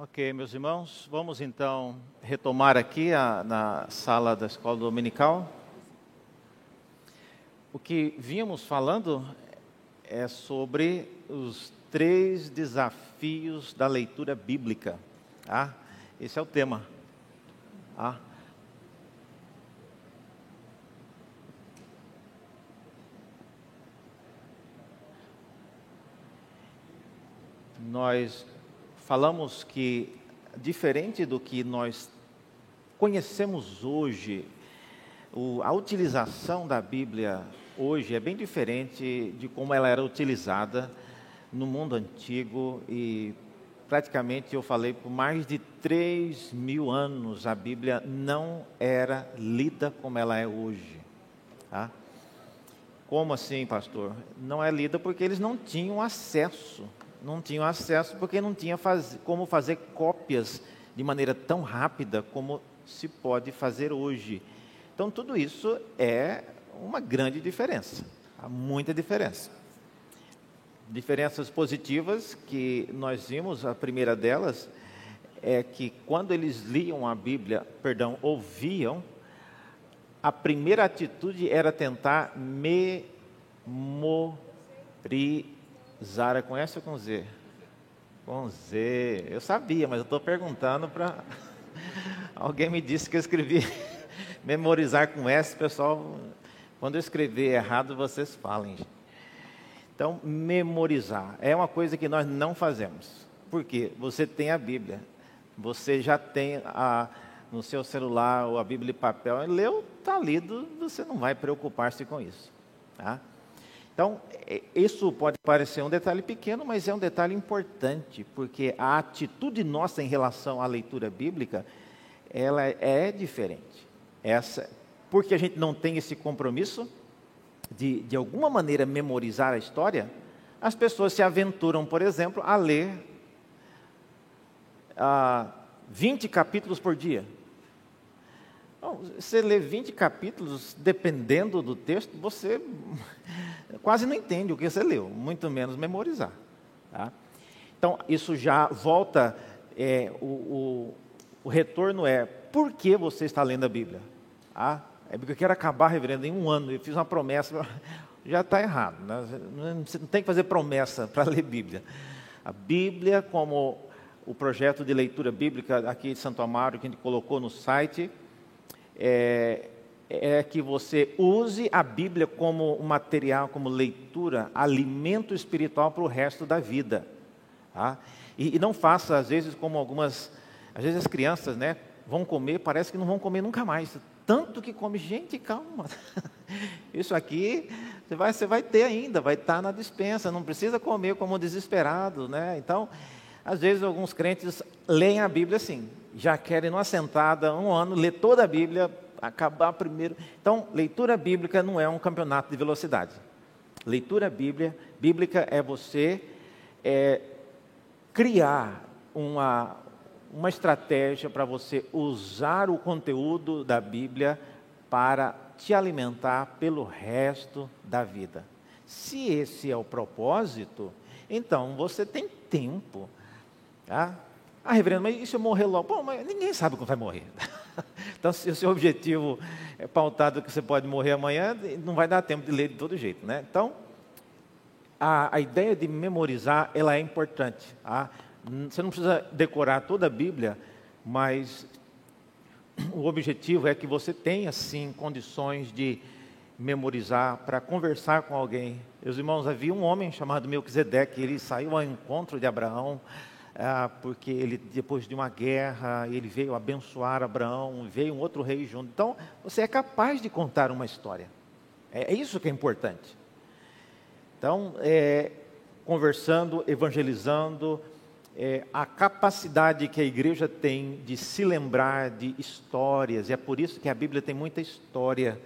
Ok, meus irmãos, vamos então retomar aqui a, na sala da escola dominical. O que vínhamos falando é sobre os três desafios da leitura bíblica. Ah, esse é o tema. Ah. Nós falamos que, diferente do que nós conhecemos hoje, o, a utilização da Bíblia hoje é bem diferente de como ela era utilizada no mundo antigo e praticamente eu falei por mais de 3 mil anos a Bíblia não era lida como ela é hoje. Tá? Como assim, pastor? Não é lida porque eles não tinham acesso não tinham acesso porque não tinha faz, como fazer cópias de maneira tão rápida como se pode fazer hoje. Então, tudo isso é uma grande diferença, há muita diferença. Diferenças positivas que nós vimos, a primeira delas é que quando eles liam a Bíblia, perdão, ouviam, a primeira atitude era tentar memorizar Zara com S ou com Z? Com Z. Eu sabia, mas eu estou perguntando para. Alguém me disse que eu escrevi memorizar com S, pessoal. Quando eu escrever errado, vocês falem. Então, memorizar é uma coisa que nós não fazemos. Por quê? Você tem a Bíblia, você já tem a, no seu celular ou a Bíblia de papel, leu, está lido, você não vai preocupar-se com isso. Tá? Então, é, isso pode parecer um detalhe pequeno, mas é um detalhe importante, porque a atitude nossa em relação à leitura bíblica, ela é diferente. Essa, porque a gente não tem esse compromisso de, de alguma maneira, memorizar a história, as pessoas se aventuram, por exemplo, a ler ah, 20 capítulos por dia. Bom, você lê 20 capítulos, dependendo do texto, você quase não entende o que você leu, muito menos memorizar. Tá? Então, isso já volta, é, o, o, o, retorno é, por que você está lendo a Bíblia? Ah, é porque eu quero acabar, reverendo, em um ano, eu fiz uma promessa, já está errado. Né? Você não tem que fazer promessa para ler Bíblia. A Bíblia, como o projeto de leitura bíblica aqui de Santo Amaro, que a gente colocou no site, é, é que você use a Bíblia como um material, como leitura, alimento espiritual para o resto da vida. Tá? E, e, não faça, às vezes, como algumas, às vezes as crianças, né, vão comer, parece que não vão comer nunca mais. Tanto que come, gente, calma. Isso aqui você vai, você vai ter ainda, vai estar na dispensa, não precisa comer como desesperado, né? Então, às vezes alguns crentes leem a Bíblia assim, já querem numa sentada, um ano, ler toda a Bíblia, acabar primeiro. Então, leitura bíblica não é um campeonato de velocidade. Leitura bíblia, bíblica é você é, criar uma, uma estratégia para você usar o conteúdo da Bíblia para te alimentar pelo resto da vida. Se esse é o propósito, então você tem tempo. Tá? Ah, reverendo, mas e se eu morrer logo? Bom, mas ninguém sabe quando vai morrer. Então, se o seu objetivo é pautado que você pode morrer amanhã, não vai dar tempo de ler de todo jeito, né? Então, a, a ideia de memorizar, ela é importante. Tá? Você não precisa decorar toda a Bíblia, mas o objetivo é que você tenha, sim, condições de memorizar, para conversar com alguém. Meus irmãos, havia um homem chamado Melquisedeque, ele saiu ao encontro de Abraão, ah, porque ele, depois de uma guerra, ele veio abençoar Abraão, veio um outro rei junto. Então, você é capaz de contar uma história. É, é isso que é importante. Então, é, conversando, evangelizando, é, a capacidade que a igreja tem de se lembrar de histórias, e é por isso que a Bíblia tem muita história,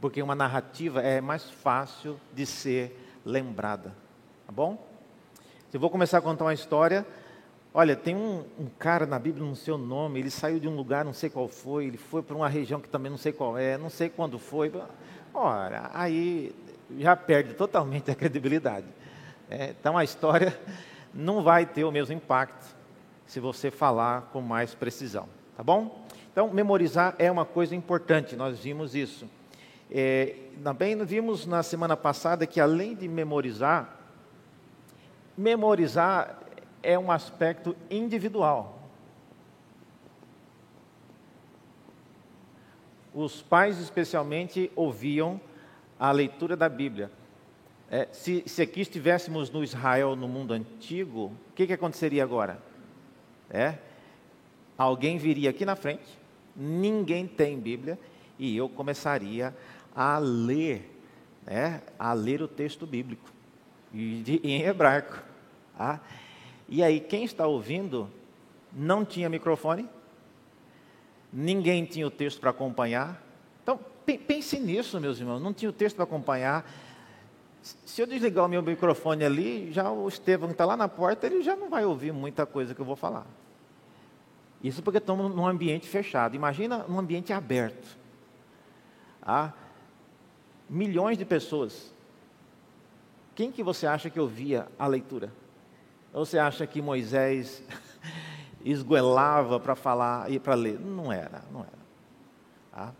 porque uma narrativa é mais fácil de ser lembrada. Tá bom? Eu vou começar a contar uma história, Olha, tem um, um, cara na Bíblia, não sei o nome, ele saiu de um lugar, não sei qual foi, ele foi para uma região que também não sei qual é, não sei quando foi. Ora, aí já perde totalmente a credibilidade. É, então a história não vai ter o mesmo impacto. se você falar com mais precisão, tá bom? Então, memorizar é uma coisa importante, nós vimos isso. É, também vimos na semana passada que além de memorizar, memorizar é um aspecto individual. Os pais, especialmente, ouviam a leitura da Bíblia. É, se, se, aqui estivéssemos no Israel, no mundo antigo, o que, que aconteceria agora? É, alguém viria aqui na frente, ninguém tem Bíblia, e eu começaria a ler, né, a ler o texto bíblico, de, em hebraico. Tá? E aí, quem está ouvindo não tinha microfone, ninguém tinha o texto para acompanhar. Então, pense nisso, meus irmãos, não tinha o texto para acompanhar. Se eu desligar o meu microfone ali, já o Estevão que está lá na porta, ele já não vai ouvir muita coisa que eu vou falar. Isso porque estamos num ambiente fechado. Imagina um ambiente aberto. Ah, milhões de pessoas. Quem que você acha que ouvia a leitura? Ou você acha que Moisés esgoelava para falar e para ler? Não era, não era. Ah.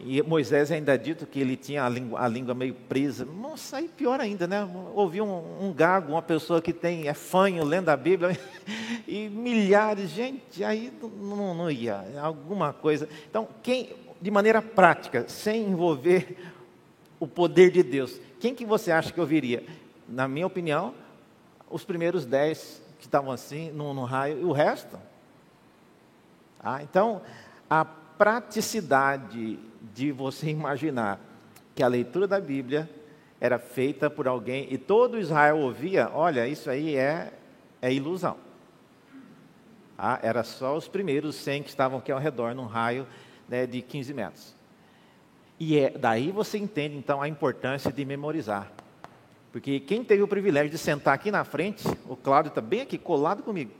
E Moisés ainda é dito que ele tinha a língua, a língua meio presa. Nossa, aí pior ainda, né? Ouvi um, um, gago, uma pessoa que tem, é fanho lendo a Bíblia, e milhares, gente, aí não, não ia, alguma coisa. Então, quem, de maneira prática, sem envolver o poder de Deus, quem que você acha que ouviria? Na minha opinião, os primeiros dez que estavam assim, no, no raio, e o resto. Ah, então, a praticidade de você imaginar que a leitura da Bíblia era feita por alguém e todo Israel ouvia, olha, isso aí é, é ilusão. Ah, era só os primeiros 100 que estavam aqui ao redor, num raio né, de 15 metros. E é, daí você entende então a importância de memorizar. Porque quem teve o privilégio de sentar aqui na frente, o Cláudio está bem aqui, colado comigo.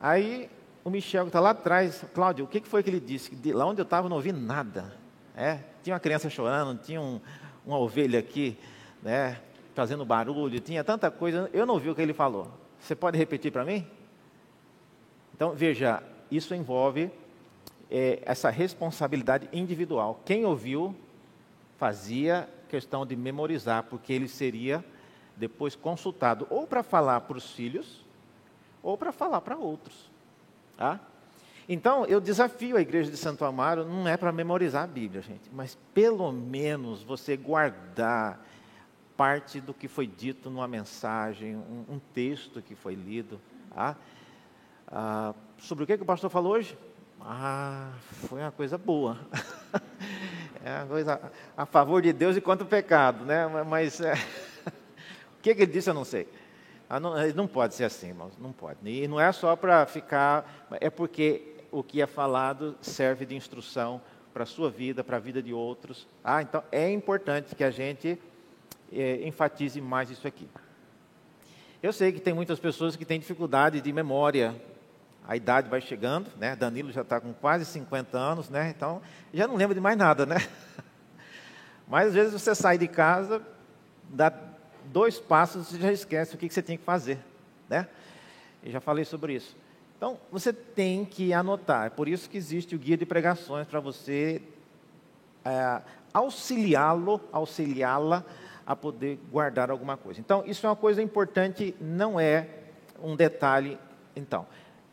Aí o Michel que está lá atrás, Cláudio, o que foi que ele disse? De lá onde eu estava não ouvi nada. É, tinha uma criança chorando, tinha um, uma ovelha aqui, né, fazendo barulho, tinha tanta coisa, eu não ouvi o que ele falou. Você pode repetir para mim? Então, veja, isso envolve é, essa responsabilidade individual. Quem ouviu fazia questão de memorizar, porque ele seria depois consultado ou para falar para os filhos ou para falar para outros. Tá? Então, eu desafio a igreja de Santo Amaro, não é para memorizar a Bíblia, gente, mas pelo menos você guardar parte do que foi dito numa mensagem, um, um texto que foi lido. Tá? Ah, sobre o que, que o pastor falou hoje? Ah, foi uma coisa boa. é coisa a favor de Deus e contra o pecado, né? Mas é, o que, que ele disse eu não sei. Ah, não, não pode ser assim, irmãos, não pode. E não é só para ficar, é porque o que é falado serve de instrução para a sua vida, para a vida de outros. Ah, então é importante que a gente é, enfatize mais isso aqui. Eu sei que tem muitas pessoas que têm dificuldade de memória, a idade vai chegando, né? Danilo já está com quase 50 anos, né? Então, já não lembra de mais nada, né? Mas às vezes você sai de casa, dá dois passos e já esquece o que você tinha que fazer, né? Eu já falei sobre isso. Então, você tem que anotar. É por isso que existe o guia de pregações para você é, auxiliá-lo, auxiliá-la a poder guardar alguma coisa. Então, isso é uma coisa importante, não é um detalhe. Então,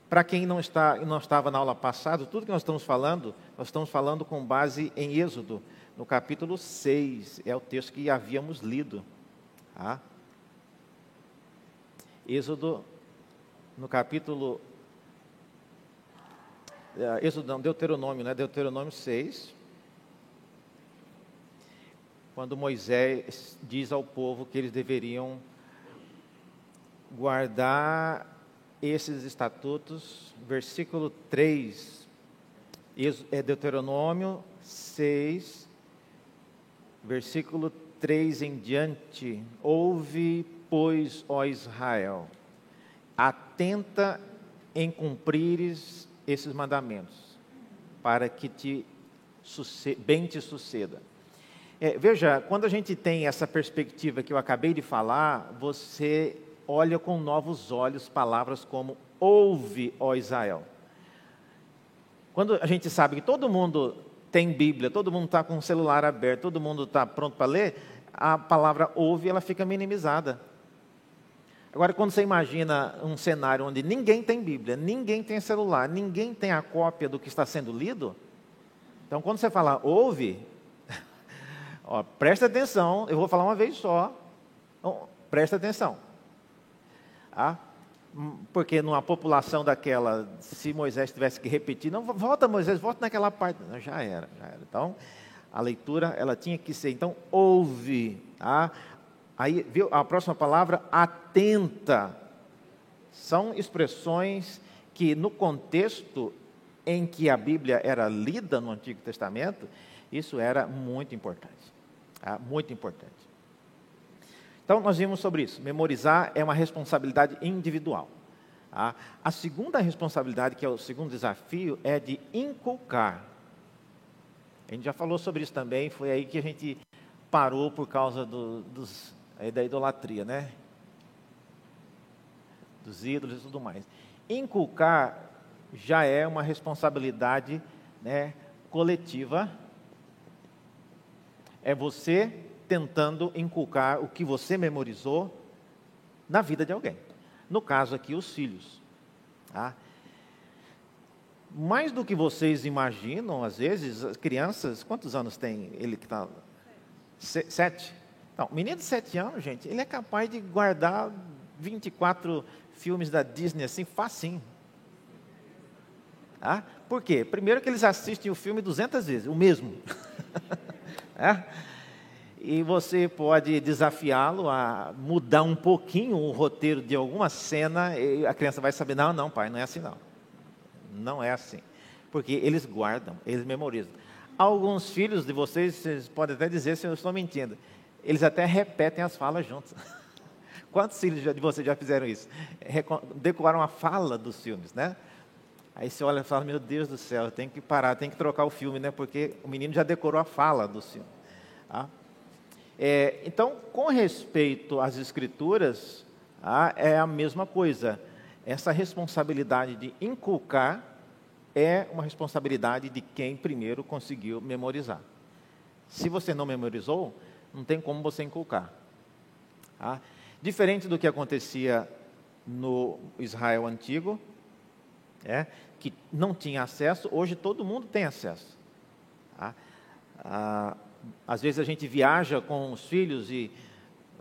para quem não, está, não estava na aula passada, tudo que nós estamos falando, nós estamos falando com base em Êxodo, no capítulo 6, é o texto que havíamos lido. Tá? Êxodo, no capítulo. É, Êxodo não, Deuteronômio, né? Deuteronômio 6. Quando Moisés diz ao povo que eles deveriam guardar esses estatutos, versículo 3, é Deuteronômio 6, versículo 3 em diante. Ouve, pois, ó Israel, atenta em cumprires esses mandamentos, para que te bem te suceda. É, veja, quando a gente tem essa perspectiva que eu acabei de falar, você olha com novos olhos palavras como ouve, ó Israel. Quando a gente sabe que todo mundo tem Bíblia, todo mundo está com o celular aberto, todo mundo está pronto para ler, a palavra ouve ela fica minimizada. Agora, quando você imagina um cenário onde ninguém tem Bíblia, ninguém tem celular, ninguém tem a cópia do que está sendo lido, então quando você fala ouve, ó, presta atenção, eu vou falar uma vez só, então, presta atenção. Ah, porque numa população daquela, se Moisés tivesse que repetir, não, volta Moisés, volta naquela parte. Não, já era, já era. Então, a leitura, ela tinha que ser, então, ouve. Tá? Aí, viu, a próxima palavra, atenta. São expressões que, no contexto em que a Bíblia era lida no Antigo Testamento, isso era muito importante. Tá? Muito importante. Então, nós vimos sobre isso. Memorizar é uma responsabilidade individual. Tá? A segunda responsabilidade, que é o segundo desafio, é de inculcar. A gente já falou sobre isso também, foi aí que a gente parou por causa do, dos, da idolatria, né? Dos ídolos e tudo mais. Inculcar já é uma responsabilidade né, coletiva. É você tentando inculcar o que você memorizou na vida de alguém. No caso aqui, os filhos. Tá? Mais do que vocês imaginam, às vezes, as crianças, quantos anos tem ele que está? Sete? Não, menino de sete anos, gente, ele é capaz de guardar 24 filmes da Disney assim, facinho. Ah, por quê? Primeiro que eles assistem o filme 200 vezes, o mesmo. é? E você pode desafiá-lo a mudar um pouquinho o roteiro de alguma cena, e a criança vai saber, não, não, pai, não é assim não. Não é assim. Porque eles guardam, eles memorizam. Alguns filhos de vocês, vocês podem até dizer se eu estou mentindo, eles até repetem as falas juntos. Quantos filhos de vocês já fizeram isso? Decoraram a fala dos filmes, né? Aí você olha e fala, meu Deus do céu, tem que parar, tem que trocar o filme, né? Porque o menino já decorou a fala do filme. Tá? É, então, com respeito às escrituras, ah, é a mesma coisa. Essa responsabilidade de inculcar é uma responsabilidade de quem primeiro conseguiu memorizar. Se você não memorizou, não tem como você inculcar. Ah, diferente do que acontecia no Israel antigo, é, que não tinha acesso, hoje todo mundo tem acesso. Ah, ah, às vezes a gente viaja com os filhos e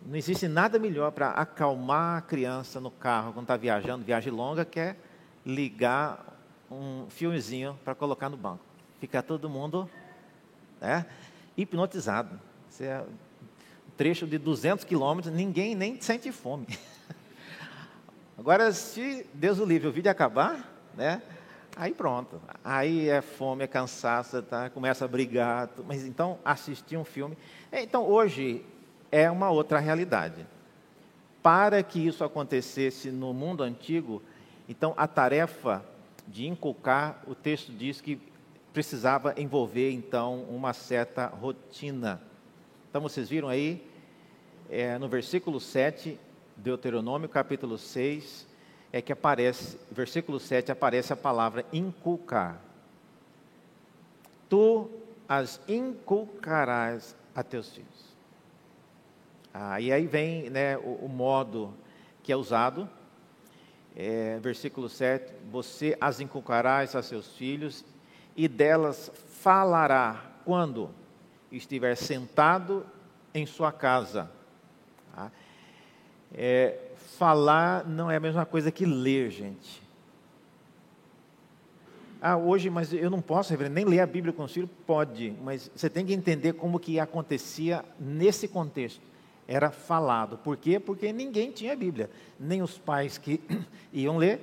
não existe nada melhor para acalmar a criança no carro quando está viajando, viagem longa, que é ligar um filmezinho para colocar no banco. Fica todo mundo né, hipnotizado. Você é um trecho de 200 quilômetros, ninguém nem sente fome. Agora, se Deus o livre, o vídeo acabar, né? Aí pronto. Aí é fome, é cansaço, tá? começa a brigar. Mas então, assistir um filme. É, então, hoje é uma outra realidade. Para que isso acontecesse no mundo antigo, então a tarefa de inculcar, o texto diz que precisava envolver então uma certa rotina. Então vocês viram aí, é, no versículo 7, Deuteronômio capítulo 6, é que aparece, versículo 7, aparece a palavra inculcar. Tu as inculcarás a teus filhos. Ah, e aí vem né, o, o modo que é usado, é, versículo 7, você as inculcarás a seus filhos e delas falará quando estiver sentado em sua casa. Tá? É, falar não é a mesma coisa que ler, gente. Ah, hoje, mas eu não posso, reverendo, nem ler a Bíblia com o filho? Pode, mas você tem que entender como que acontecia nesse contexto. Era falado. Por quê? Porque ninguém tinha Bíblia. Nem os pais que iam ler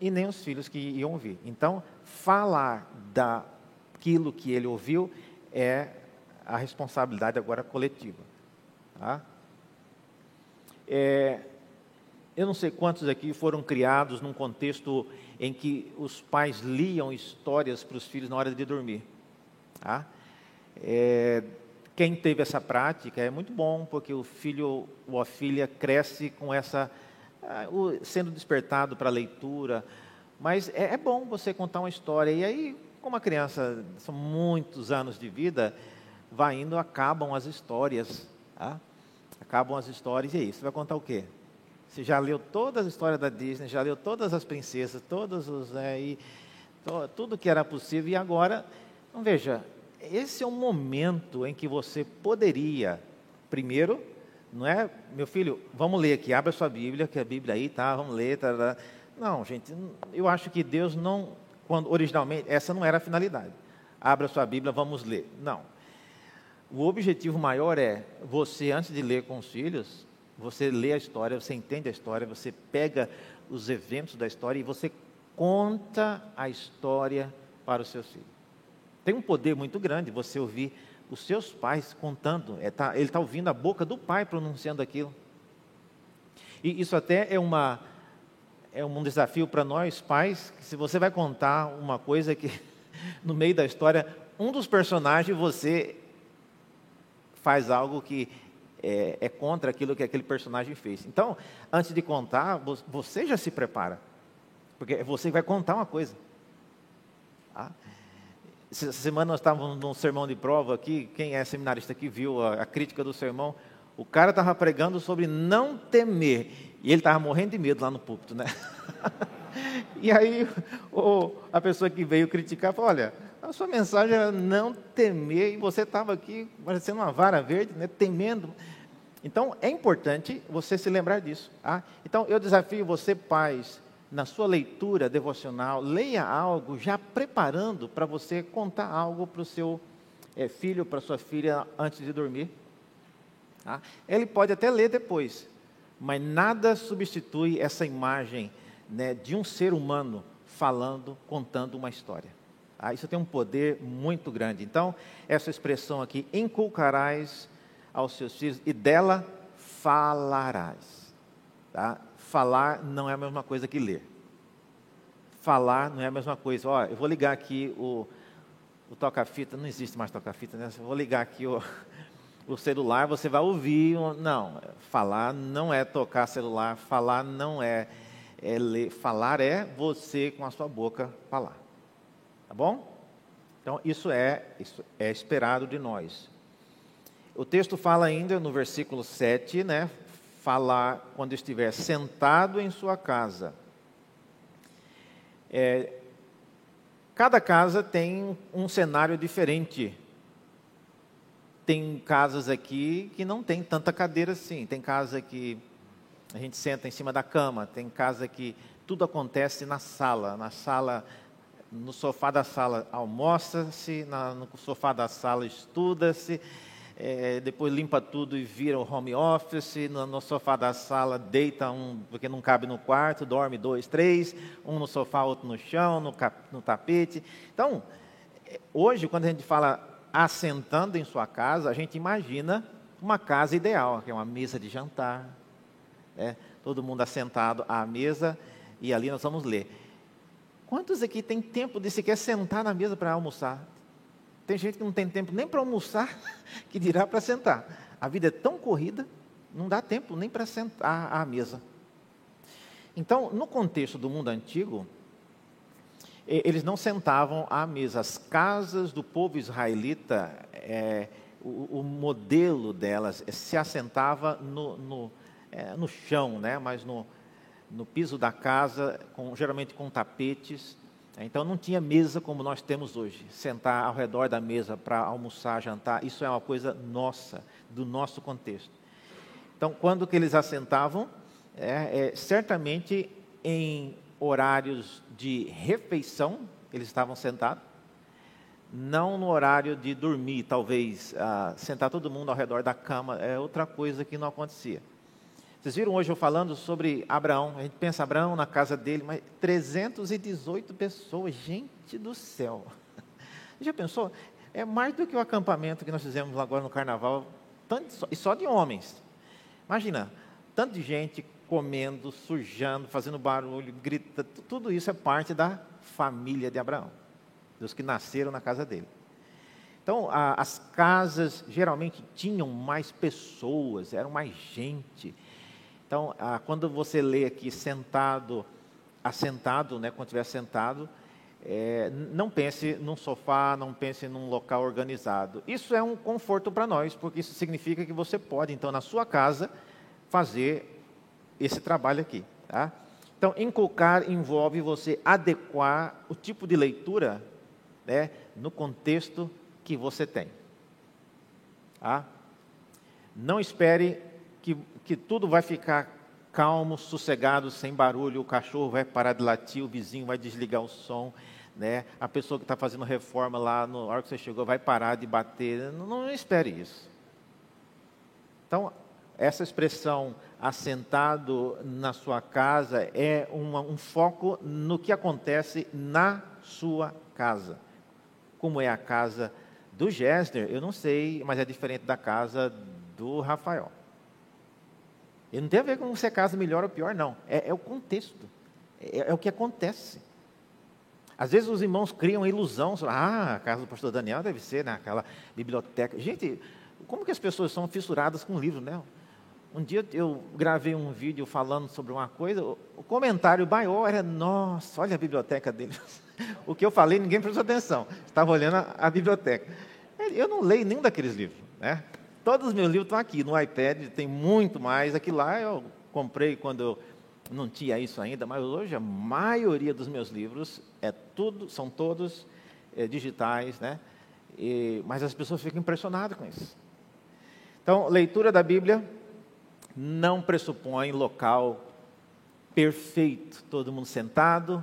e nem os filhos que iam ouvir. Então, falar daquilo que ele ouviu é a responsabilidade agora coletiva. Tá? É, eu não sei quantos aqui foram criados num contexto em que os pais liam histórias para os filhos na hora de dormir. Tá? É, quem teve essa prática é muito bom, porque o filho ou a filha cresce com essa ah, sendo despertado para a leitura. Mas é, é bom você contar uma história. E aí, como a criança, são muitos anos de vida, vai indo, acabam as histórias. Tá? Acabam as histórias, e aí, você vai contar o quê? Você já leu todas as histórias da Disney, já leu todas as princesas, todos os. É, e, to, tudo que era possível, e agora, então veja, esse é um momento em que você poderia, primeiro, não é, meu filho, vamos ler aqui, abra sua Bíblia, que a Bíblia aí tá, vamos ler. Não, gente, eu acho que Deus não, quando originalmente, essa não era a finalidade. Abra sua Bíblia, vamos ler. Não. O objetivo maior é você, antes de ler com os filhos, você lê a história, você entende a história, você pega os eventos da história e você conta a história para os seus filhos. Tem um poder muito grande você ouvir os seus pais contando, é, tá, ele está ouvindo a boca do pai pronunciando aquilo. E isso até é, uma, é um desafio para nós pais, se você vai contar uma coisa que no meio da história, um dos personagens você faz algo que é, é, contra aquilo que aquele personagem fez. Então, antes de contar, você já se prepara, porque você vai contar uma coisa. Tá? Essa semana nós estávamos num sermão de prova aqui, quem é seminarista aqui viu a, a crítica do sermão, o cara estava pregando sobre não temer, e ele estava morrendo de medo lá no púlpito, né? e aí o, a pessoa que veio criticar falou, olha, a sua mensagem era não temer, e você estava aqui parecendo uma vara verde, né, temendo. Então, é importante você se lembrar disso. Tá? Então, eu desafio você, pais, na sua leitura devocional, leia algo já preparando para você contar algo para o seu é, filho, para sua filha, antes de dormir. Tá? Ele pode até ler depois, mas nada substitui essa imagem né, de um ser humano falando, contando uma história. Ah, isso tem um poder muito grande. Então, essa expressão aqui, inculcarás aos seus filhos e dela falarás. Tá? Falar não é a mesma coisa que ler. Falar não é a mesma coisa. Ó, eu vou ligar aqui o, o toca-fita, não existe mais toca-fita, né? Eu vou ligar aqui o, o celular, você vai ouvir. Não, falar não é tocar celular, falar não é, é ler. Falar é você com a sua boca falar. Tá bom? Então, isso é, isso é esperado de nós. O texto fala ainda no versículo 7, né? Falar quando estiver sentado em sua casa. É, cada casa tem um cenário diferente. Tem casas aqui que não tem tanta cadeira assim. Tem casa que a gente senta em cima da cama. Tem casa que tudo acontece na sala. Na sala no sofá da sala almoça-se, no sofá da sala estuda-se, é, depois limpa tudo e vira o home office, no, no, sofá da sala deita um, porque não cabe no quarto, dorme dois, três, um no sofá, outro no chão, no, cap, no tapete. Então, é, hoje, quando a gente fala assentando em sua casa, a gente imagina uma casa ideal, que é uma mesa de jantar, né? todo mundo assentado à mesa, e ali nós vamos ler. Quantos aqui tem tempo de sequer sentar na mesa para almoçar? Tem gente que não tem tempo nem para almoçar, que dirá para sentar. A vida é tão corrida, não dá tempo nem para sentar à mesa. Então, no contexto do mundo antigo, eles não sentavam à mesa. As casas do povo israelita, é, o, o, modelo delas se assentava no, no, é, no chão, né? mas no, no piso da casa, com, geralmente com tapetes. Então não tinha mesa como nós temos hoje, sentar ao redor da mesa para almoçar, jantar. Isso é uma coisa nossa, do nosso contexto. Então, quando que eles assentavam? É, é, certamente em horários de refeição, eles estavam sentados. Não no horário de dormir, talvez, ah, sentar todo mundo ao redor da cama, é outra coisa que não acontecia. Vocês viram hoje eu falando sobre Abraão? A gente pensa Abraão na casa dele, mas 318 pessoas, gente do céu. Já pensou? É mais do que o acampamento que nós fizemos agora no carnaval, tanto, e só de homens. Imagina, tanto de gente comendo, sujando, fazendo barulho, grita, tudo isso é parte da família de Abraão, dos que nasceram na casa dele. Então, a, as casas geralmente tinham mais pessoas, eram mais gente. Então, ah, quando você lê aqui sentado, assentado, né, quando estiver sentado, é, não pense num sofá, não pense num local organizado. Isso é um conforto para nós, porque isso significa que você pode, então, na sua casa, fazer esse trabalho aqui. Tá? Então, inculcar envolve você adequar o tipo de leitura né, no contexto que você tem. Tá? Não espere que, que tudo vai ficar calmo, sossegado, sem barulho, o cachorro vai parar de latir, o vizinho vai desligar o som, né? a pessoa que está fazendo reforma lá, na hora que você chegou, vai parar de bater. Não, não espere isso. Então, essa expressão assentado na sua casa é uma, um foco no que acontece na sua casa. Como é a casa do Gessner, eu não sei, mas é diferente da casa do Rafael. E não tem a ver com se casa melhor ou pior, não. É, é o contexto. É, é, o que acontece. Às vezes os irmãos criam ilusão. Ah, a casa do pastor Daniel deve ser naquela biblioteca. Gente, como que as pessoas são fissuradas com livro, né? Um dia eu gravei um vídeo falando sobre uma coisa, o comentário maior era, nossa, olha a biblioteca dele. o que eu falei, ninguém prestou atenção. Estava olhando a, a biblioteca. Eu não leio nenhum daqueles livros, né? Todos os meus livros estão aqui no iPad, tem muito mais. Aqui lá eu comprei quando eu não tinha isso ainda, mas hoje a maioria dos meus livros é tudo, são todos é, digitais, né? E, mas as pessoas ficam impressionadas com isso. Então, leitura da Bíblia não pressupõe local perfeito, todo mundo sentado,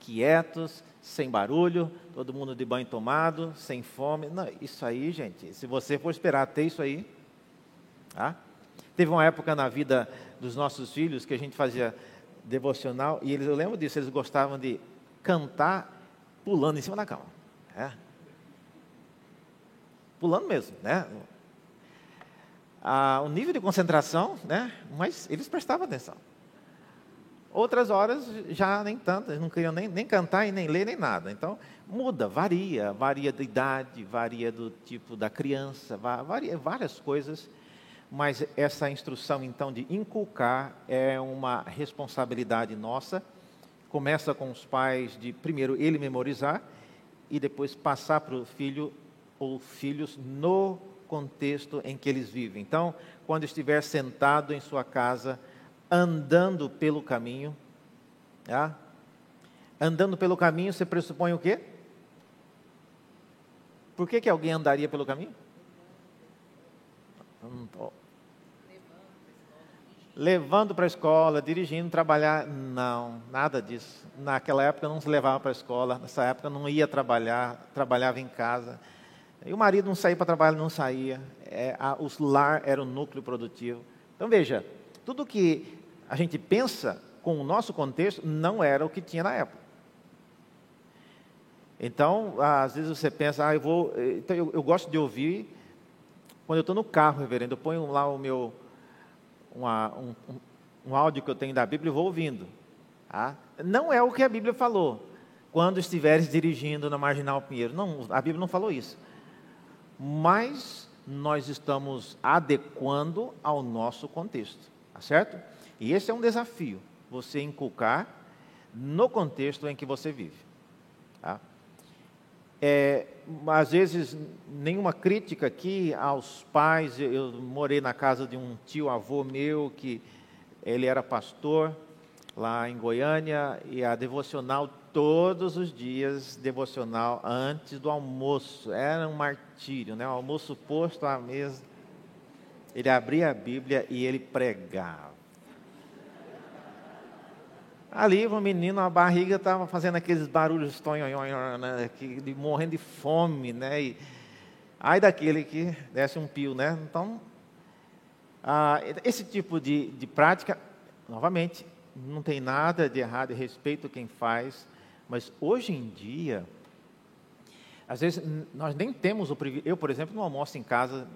quietos, sem barulho, todo mundo de banho tomado, sem fome. Não, isso aí, gente, se você for esperar ter isso aí. Tá? Teve uma época na vida dos nossos filhos que a gente fazia devocional e eles, eu lembro disso, eles gostavam de cantar pulando em cima da cama. É. Pulando mesmo, né? Ah, o nível de concentração, né? Mas eles prestavam atenção. Outras horas já nem tantas, não queriam nem, nem cantar e nem ler nem nada. Então, muda, varia, varia da idade, varia do tipo da criança, varia várias coisas. Mas essa instrução, então, de inculcar é uma responsabilidade nossa. Começa com os pais de, primeiro, ele memorizar e depois passar para o filho ou filhos no contexto em que eles vivem. Então, quando estiver sentado em sua casa, andando pelo caminho. Tá? Andando pelo caminho, você pressupõe o quê? Por que, que alguém andaria pelo caminho? Levando para a escola, dirigindo, trabalhar. Não, nada disso. Naquela época não se levava para a escola, nessa época não ia trabalhar, trabalhava em casa. E o marido não saía para trabalhar, não saía. É, a, o lar era o núcleo produtivo. Então veja, tudo que a gente pensa com o nosso contexto, não era o que tinha na época. Então, às vezes você pensa, ah, eu vou. Então eu, eu gosto de ouvir, quando eu estou no carro, reverendo, eu ponho lá o meu. Uma, um, um, áudio que eu tenho da Bíblia e vou ouvindo. Tá? Não é o que a Bíblia falou. Quando estiveres dirigindo na Marginal Pinheiro. Não, a Bíblia não falou isso. Mas nós estamos adequando ao nosso contexto. Tá certo? E esse é um desafio, você inculcar no contexto em que você vive. Tá? É, às vezes, nenhuma crítica aqui aos pais. Eu morei na casa de um tio avô meu que ele era pastor lá em Goiânia e a devocional todos os dias, devocional antes do almoço. Era um martírio, né? O almoço posto à mesa. Ele abria a Bíblia e ele pregava. Ali, o menino, a barriga estava fazendo aqueles barulhos né, de, morrendo de fome, né? E, ai daquele que desce um pio, né? Então, ah, esse tipo de, de prática, novamente, não tem nada de errado, respeito quem faz, mas hoje em dia, às vezes nós nem temos o privilégio. Eu, por exemplo, não almoço em casa,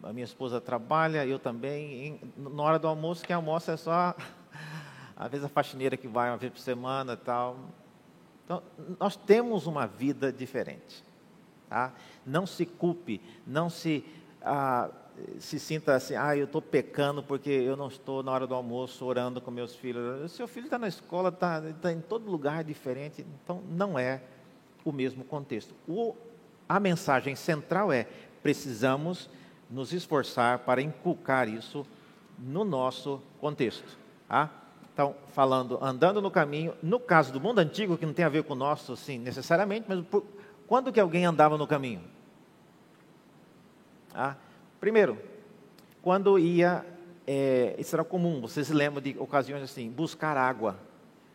a minha esposa trabalha, eu também. na hora do almoço, quem almoça é só às vezes a faxineira que vai uma vez por semana tal. Então, nós temos uma vida diferente. Tá? Não se culpe, não se ah, se sinta assim, ah, eu estou pecando porque eu não estou na hora do almoço orando com meus filhos. Seu filho está na escola, está tá em todo lugar diferente, então não é o mesmo contexto. O, a mensagem central é: precisamos nos esforçar para inculcar isso no nosso contexto. Tá? Então, falando, andando no caminho, no caso do mundo antigo, que não tem a ver com o nosso, sim, necessariamente, mas por, quando que alguém andava no caminho? Ah, primeiro, quando ia, é, isso era comum, vocês lembram de ocasiões assim, buscar água.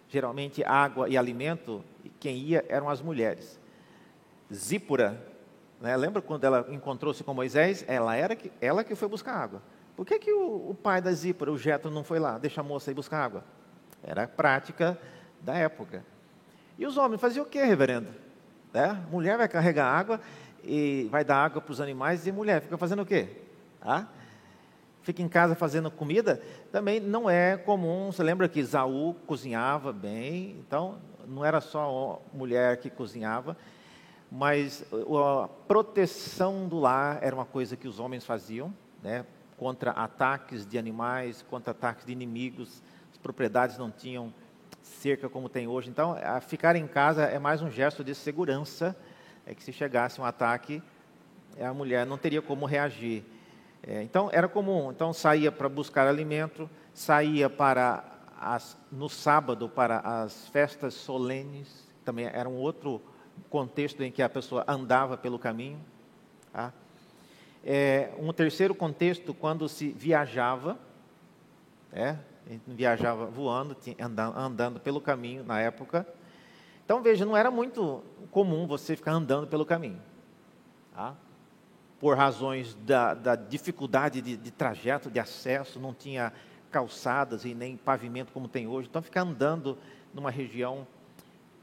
Geralmente água e alimento, quem ia eram as mulheres. Zípora, né, lembra quando ela encontrou-se com Moisés? Ela era que, ela que foi buscar água. Por que, que o, o pai da Zípora, o Jetro, não foi lá, deixa a moça ir buscar água? Era a prática da época. E os homens faziam o quê, reverendo? É, mulher vai carregar água e vai dar água para os animais e mulher fica fazendo o quê? Fica em casa fazendo comida? Também não é comum. Você lembra que Isaú cozinhava bem? Então, não era só mulher que cozinhava, mas a proteção do lar era uma coisa que os homens faziam, né? Contra ataques de animais, contra ataques de inimigos. As propriedades não tinham cerca como tem hoje. Então, ficar em casa é mais um gesto de segurança é que se chegasse um ataque, a mulher não teria como reagir. É, então, era comum. Então, saía para buscar alimento, saía para as, no sábado para as festas solenes, também era um outro contexto em que a pessoa andava pelo caminho. Tá? É, um terceiro contexto, quando se viajava, é, viajava voando, andando, andando pelo caminho na época, então veja, não era muito comum você ficar andando pelo caminho. Tá? Por razões da, da dificuldade de, de, trajeto, de acesso, não tinha calçadas e nem pavimento como tem hoje. Então ficar andando numa região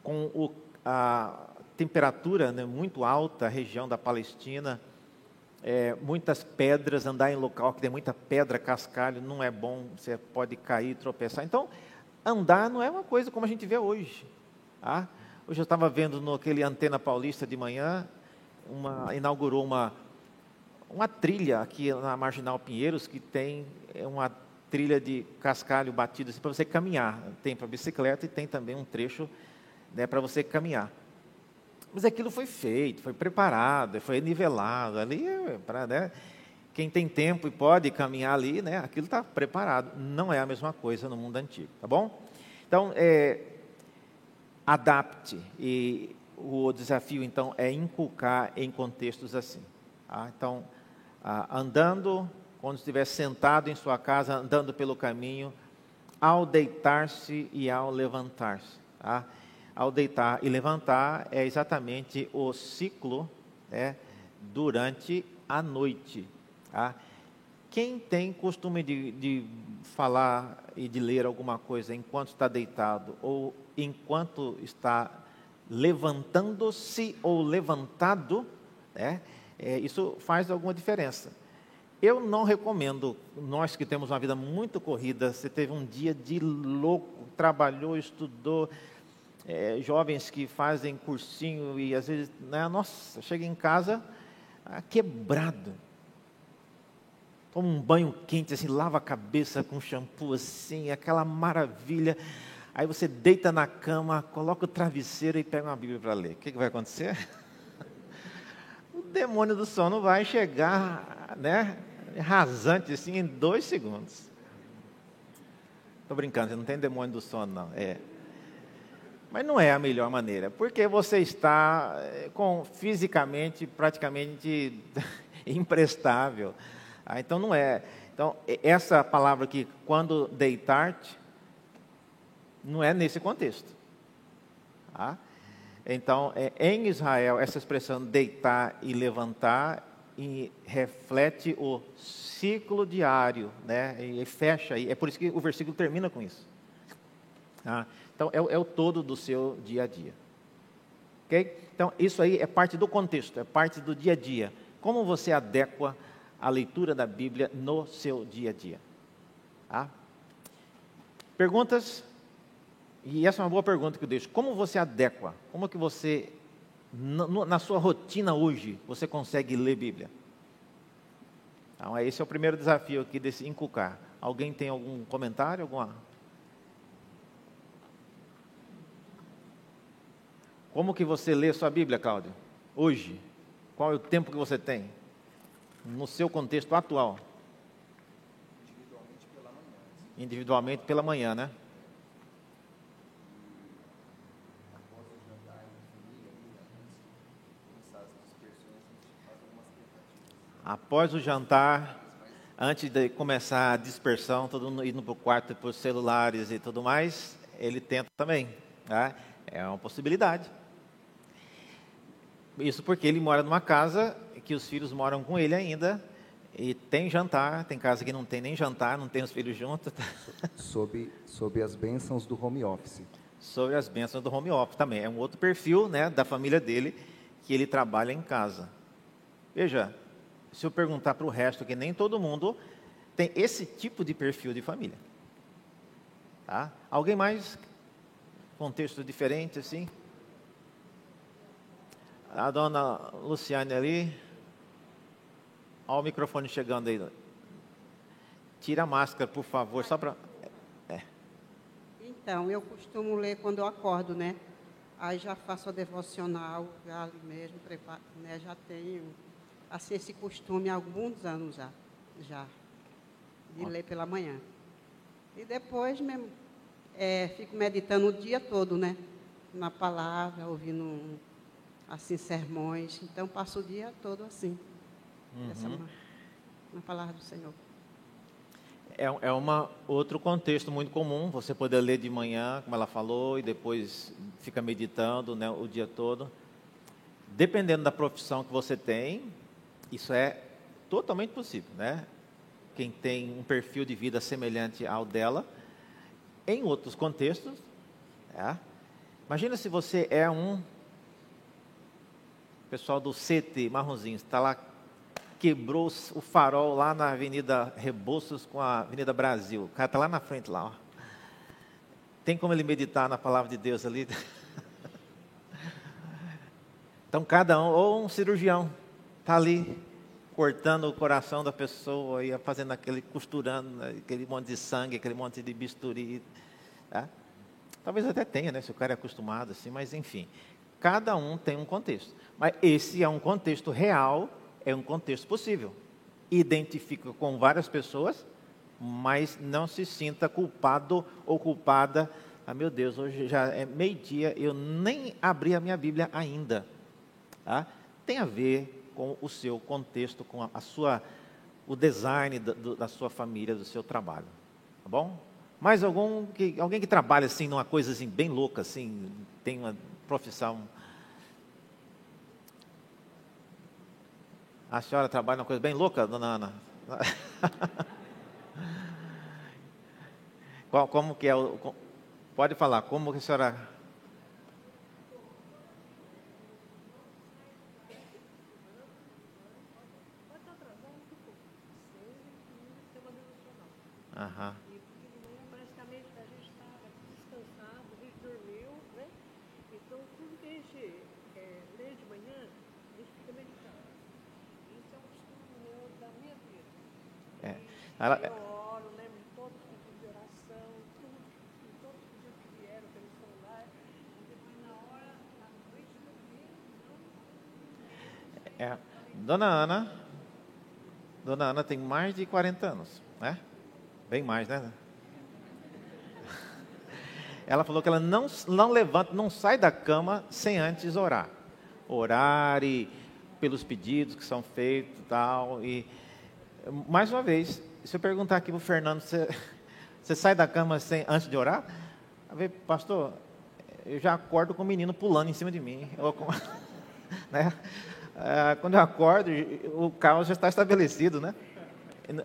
com o, a temperatura né, muito alta, a região da Palestina, é, muitas pedras, andar em local que tem muita pedra, cascalho, não é bom, você pode cair, tropeçar. Então, andar não é uma coisa como a gente vê hoje. Ah, hoje eu estava vendo no aquele Antena Paulista de manhã, uma, inaugurou uma, uma trilha aqui na Marginal Pinheiros, que tem é uma trilha de cascalho batido assim, para você caminhar. Tem para bicicleta e tem também um trecho né, para você caminhar. Mas aquilo foi feito, foi preparado, foi nivelado. Ali, para né, quem tem tempo e pode caminhar ali, né, aquilo está preparado. Não é a mesma coisa no mundo antigo, tá bom? Então, é, adapte. E o desafio, então, é inculcar em contextos assim. Tá? Então, andando, quando estiver sentado em sua casa, andando pelo caminho, ao deitar-se e ao levantar-se. Tá? Ao deitar e levantar é exatamente o ciclo né, durante a noite. Tá? Quem tem costume de, de falar e de ler alguma coisa enquanto está deitado ou enquanto está levantando-se ou levantado, né, é, isso faz alguma diferença. Eu não recomendo, nós que temos uma vida muito corrida, você teve um dia de louco, trabalhou, estudou, é, jovens que fazem cursinho e às vezes, né, nossa, chega em casa ah, quebrado toma um banho quente, assim, lava a cabeça com shampoo, assim, aquela maravilha. Aí você deita na cama, coloca o travesseiro e pega uma Bíblia para ler. O que, que vai acontecer? o demônio do sono vai chegar, né, rasante, assim, em dois segundos. Estou brincando, não tem demônio do sono, não. É. Mas não é a melhor maneira, porque você está eh, com fisicamente praticamente imprestável. Ah, então não é. Então, essa palavra aqui, quando deitar-te, não é nesse contexto. Tá? Então, é, em Israel, essa expressão deitar e levantar e reflete o ciclo diário, né? E fecha aí. É por isso que o versículo termina com isso. Tá? Então, é, é o todo do seu dia a dia. Ok? Então, isso aí é parte do contexto, é parte do dia a dia. Como você adequa a leitura da Bíblia no seu dia a dia. Tá? Perguntas? E essa é uma boa pergunta que eu deixo. Como você adequa? Como que você, na sua rotina hoje, você consegue ler Bíblia? Então, esse é o primeiro desafio aqui desse inculcar. Alguém tem algum comentário? Alguma? Como que você lê sua Bíblia, Cláudio? Hoje? Qual é o tempo que você tem? No seu contexto atual? Individualmente pela manhã. Individualmente pela manhã, né? Após o jantar tentativas. Após o jantar, antes de começar a dispersão, todo mundo indo para o quarto para os celulares e tudo mais, ele tenta também. Tá? É uma possibilidade. Isso porque ele mora numa casa que os filhos moram com ele ainda. E tem jantar, tem casa que não tem nem jantar, não tem os filhos juntos. Sob, sob as bênçãos do home office. Sobre as bênçãos do home office também. É um outro perfil né, da família dele que ele trabalha em casa. Veja, se eu perguntar para o resto, que nem todo mundo tem esse tipo de perfil de família. Tá? Alguém mais? Contexto diferente assim? A dona Luciane ali. Olha o microfone chegando aí. Tira a máscara, por favor, só para. Então, eu costumo ler quando eu acordo, né? Aí já faço a devocional, já ali mesmo, preparo, né? Já tenho, assim, esse costume há alguns anos já, já, de Ó. ler pela manhã. E depois mesmo, é, fico meditando o dia todo, né? Na palavra, ouvindo, assim, sermões. Então, passo o dia todo assim, Uhum. na palavra do Senhor. É, é uma outro contexto muito comum, você poder ler de manhã, como ela falou, e depois fica meditando né, o dia todo. Dependendo da profissão que você tem, isso é totalmente possível, né? Quem tem um perfil de vida semelhante ao dela, em outros contextos, é. imagina se você é um pessoal do CT Marronzinho, está lá quebrou o farol lá na Avenida Rebouças com a Avenida Brasil. O cara está lá na frente, lá. Ó. Tem como ele meditar na palavra de Deus ali? Então, cada um, ou um cirurgião, está ali cortando o coração da pessoa e fazendo aquele, costurando né, aquele monte de sangue, aquele monte de bisturi. Tá? Talvez até tenha, né, se o cara é acostumado assim, mas enfim. Cada um tem um contexto. Mas esse é um contexto real, é um contexto possível. Identifica com várias pessoas, mas não se sinta culpado ou culpada. Ah, meu Deus, hoje já é meio-dia, eu nem abri a minha Bíblia ainda. Tá? Tem a ver com o seu contexto, com a, a sua, o design da, do- da sua família, do seu trabalho. Tá bom? Mais algum que, alguém que trabalha assim numa coisa assim bem louca, assim, tem uma profissão. A senhora trabalha numa coisa bem louca, dona Ana? Qual, como que é o. Pode falar, como que a senhora. Aham. E porque de manhã praticamente a gente estava descansado, a gente dormiu, né? Então tudo que a gente é, lê de manhã, a gente fica meditando. Isso é um costume meu da minha vida. É. E Ela- eu oro, lembro de todos os pedidos de oração, tudo, todos os pedidos que vieram pelo celular. E depois na hora, na noite, dormir, não É, Dona Ana, Dona Ana tem mais de 40 anos, né? Bem mais, né? Ela falou que ela não, não levanta, não sai da cama sem antes orar. Orar e pelos pedidos que são feitos e tal. E, mais uma vez, se eu perguntar aqui para o Fernando, você, você sai da cama sem, antes de orar? Pastor, eu já acordo com o menino pulando em cima de mim. Com- né? Ah, quando eu acordo, o caos já está estabelecido, né?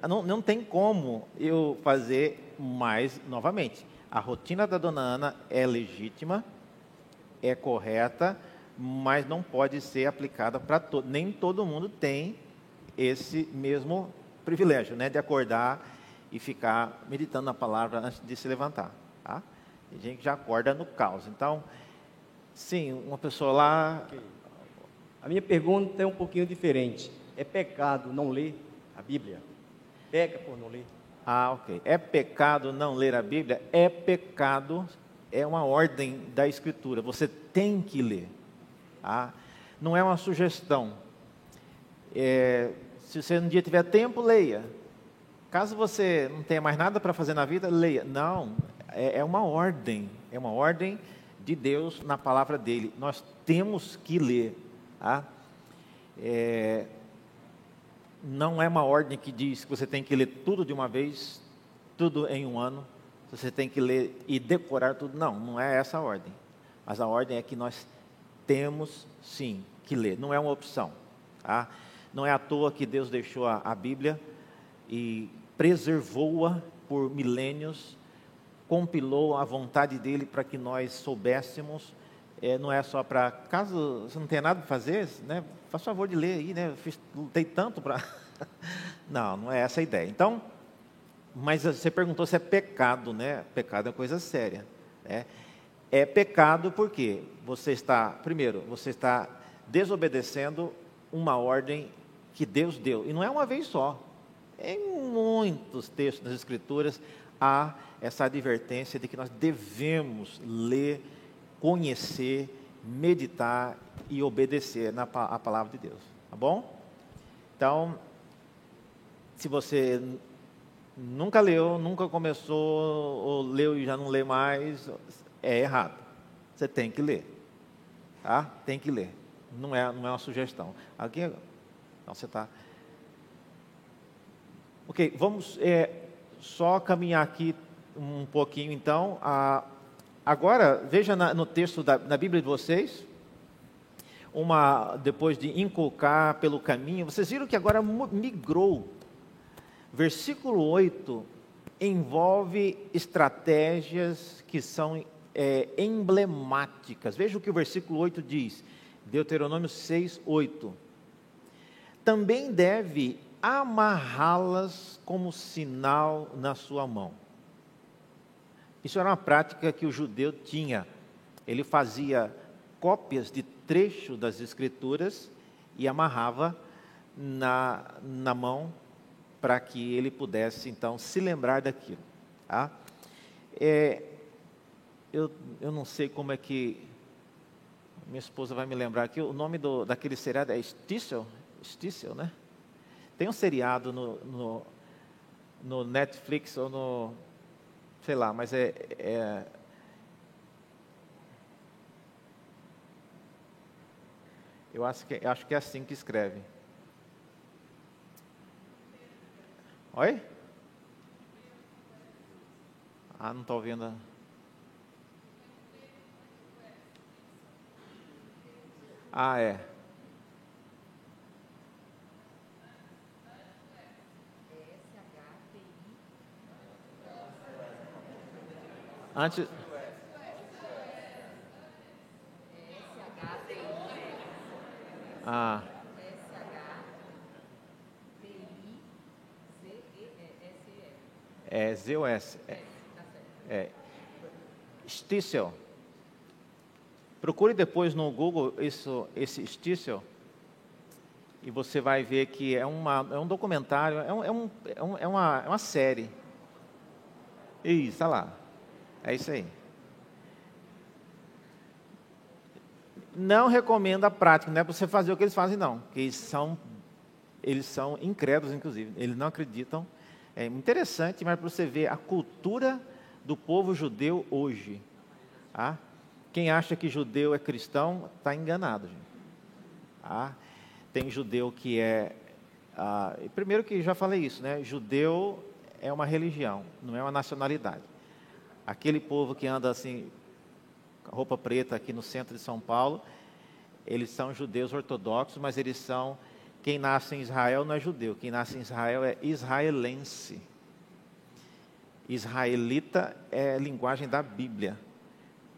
Não, não tem como eu fazer mais novamente. A rotina da dona Ana é legítima, é correta, mas não pode ser aplicada para todo. Nem todo mundo tem esse mesmo privilégio, né, de acordar e ficar meditando na palavra antes de se levantar, tá? Tem gente que já acorda no caos. Então, sim, uma pessoa lá A minha pergunta é um pouquinho diferente. É pecado não ler a Bíblia. Pega por não ler. Ah, ok. É pecado não ler a Bíblia? É pecado, é uma ordem da Escritura. Você tem que ler. Ah, não é uma sugestão. É, se você um dia tiver tempo, leia. Caso você não tenha mais nada para fazer na vida, leia. Não, é, é uma ordem. É uma ordem de Deus na palavra dele. Nós temos que ler. Tá? É, não é uma ordem que diz que você tem que ler tudo de uma vez, tudo em um ano, você tem que ler e decorar tudo. Não, não é essa a ordem. Mas a ordem é que nós temos sim que ler, não é uma opção. Tá? Não é à toa que Deus deixou a, a Bíblia e preservou-a por milênios, compilou a vontade dele para que nós soubéssemos. É, não é só para, caso você não tenha nada para fazer, né, faz favor de ler aí, né? Fiz, lutei tanto para. não, não é essa a ideia. Então, mas você perguntou se é pecado, né? Pecado é coisa séria. Né? É pecado porque você está, primeiro, você está desobedecendo uma ordem que Deus deu. E não é uma vez só. Em muitos textos das Escrituras há essa advertência de que nós devemos ler, conhecer, meditar e obedecer na a palavra de Deus, tá bom? Então, se você nunca leu, nunca começou, ou leu e já não lê mais, é errado. Você tem que ler, tá? Tem que ler. Não é, não é uma sugestão. Aqui, não, você está. Ok, vamos é, só caminhar aqui um pouquinho então. A, agora, veja na, no texto da na Bíblia de vocês, uma depois de inculcar pelo caminho, vocês viram que agora migrou. Versículo 8 envolve estratégias que são é, emblemáticas. Veja o que o versículo 8 diz, Deuteronômio 6, 8. Também deve amarrá-las como sinal na sua mão. Isso era uma prática que o judeu tinha. Ele fazia cópias de trecho das Escrituras e amarrava na, na mão para que ele pudesse então se lembrar daquilo. Tá? É, eu, eu não sei como é que minha esposa vai me lembrar aqui. O nome do, daquele seriado é Stissel, Stissel, né? Tem um seriado no, no, no Netflix ou no sei lá, mas é, é Eu acho que, acho que é assim que escreve. Oi? Ah, não estou ouvindo. Ah, é. Antes. Ah. É Z-O-S. É, é. Stissel. Procure depois no Google isso, esse Stissel e você vai ver que é, uma, é um documentário, é, um, é, um, é, uma, é uma série. Isso, está lá. É isso aí. não recomendo a prática, não é para você fazer o que eles fazem, não. Porque eles são, eles são incrédulos, inclusive. Eles não acreditam. É interessante, mas para você ver a cultura do povo judeu hoje. Ah, quem acha que judeu é cristão está enganado. Gente. Ah, tem judeu que é. Ah, primeiro que já falei isso, né? Judeu é uma religião, não é uma nacionalidade. Aquele povo que anda assim, roupa preta aqui no centro de São Paulo, eles são judeus ortodoxos, mas eles são quem nasce em Israel não é judeu, quem nasce em Israel é israelense. Israelita é linguagem da Bíblia.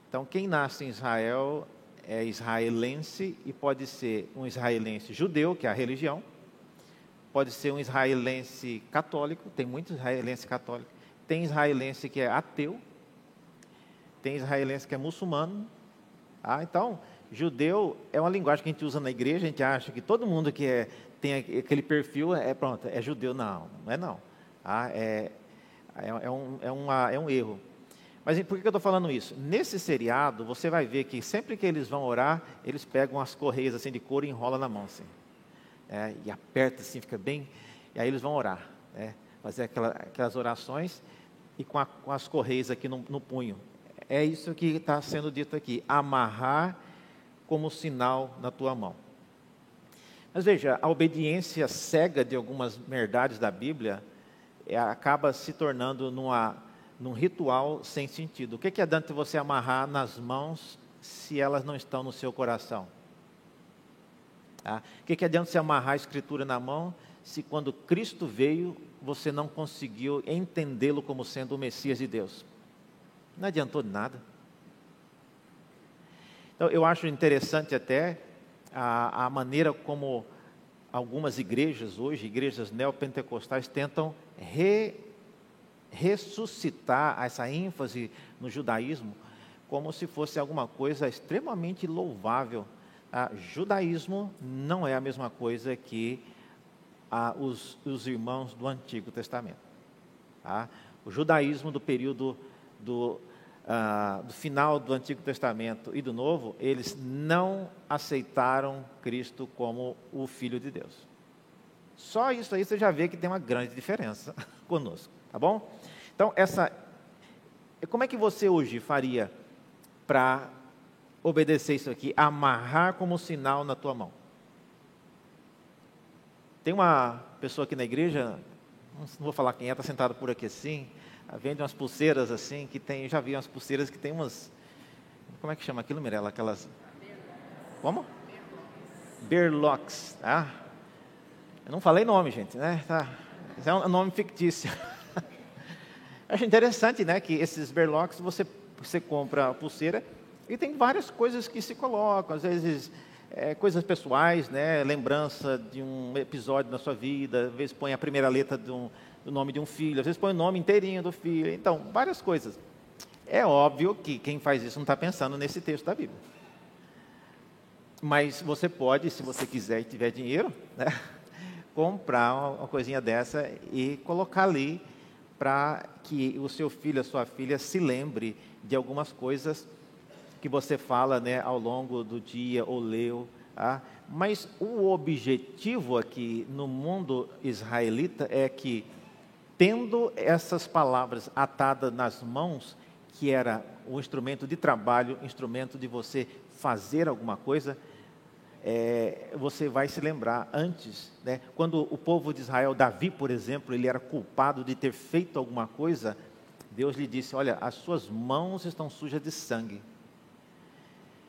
Então, quem nasce em Israel é israelense e pode ser um israelense judeu, que é a religião, pode ser um israelense católico, tem muitos israelenses católicos, tem israelense que é ateu, tem israelense que é muçulmano. Ah, então, judeu é uma linguagem que a gente usa na igreja, a gente acha que todo mundo que é, tem aquele perfil é pronto, é judeu. Não, não é não. Ah, é, é, é, um, é, uma, é um erro. Mas por que eu estou falando isso? Nesse seriado, você vai ver que sempre que eles vão orar, eles pegam as correias assim de couro e enrolam na mão, assim. É, e aperta assim, fica bem. E aí eles vão orar, né? fazer aquela, aquelas orações e com, a, com, as correias aqui no, no punho. É isso que está sendo dito aqui: amarrar como sinal na tua mão. Mas veja, a obediência cega de algumas verdades da Bíblia é, acaba se tornando numa num ritual sem sentido. O que, que adianta você amarrar nas mãos se elas não estão no seu coração? Tá? O que, que adianta você amarrar a escritura na mão se quando Cristo veio você não conseguiu entendê-lo como sendo o Messias de Deus? Não adiantou nada. Então, eu acho interessante até a, a maneira como algumas igrejas hoje, igrejas neopentecostais, tentam re ressuscitar essa ênfase no judaísmo como se fosse alguma coisa extremamente louvável. Ah, judaísmo não é a mesma coisa que ah, os, os, irmãos do Antigo Testamento. Tá? O judaísmo do período do, ah, do final do Antigo Testamento e do Novo, eles não aceitaram Cristo como o Filho de Deus. Só isso aí você já vê que tem uma grande diferença conosco, tá bom? Então, essa. Como é que você hoje faria para obedecer isso aqui? Amarrar como sinal na tua mão. Tem uma pessoa aqui na igreja, não vou falar quem é, está sentado por aqui assim, vende umas pulseiras assim, que tem, já vi umas pulseiras que tem umas. Como é que chama aquilo, Mirella? Aquelas. Como? Berlocks, tá? Eu não falei nome, gente, né? Tá. É um nome fictício. Acho interessante, né, que esses berlocks você, você compra a pulseira e tem várias coisas que se colocam, às vezes é, coisas pessoais, né, lembrança de um episódio na sua vida, às vezes põe a primeira letra um, do nome de um filho, às vezes põe o nome inteirinho do filho, então, várias coisas. É óbvio que quem faz isso não está pensando nesse texto da Bíblia. Mas você pode, se você quiser e tiver dinheiro, né, comprar uma, coisinha dessa e colocar ali para que o seu filho, a sua filha, se lembre de algumas coisas que você fala né, ao longo do dia ou leu. Tá? Mas o objetivo aqui no mundo israelita é que, tendo essas palavras atadas nas mãos, que era o instrumento de trabalho, instrumento de você fazer alguma coisa, é, você vai se lembrar antes, né, quando o povo de Israel, Davi, por exemplo, ele era culpado de ter feito alguma coisa, Deus lhe disse: Olha, as suas mãos estão sujas de sangue.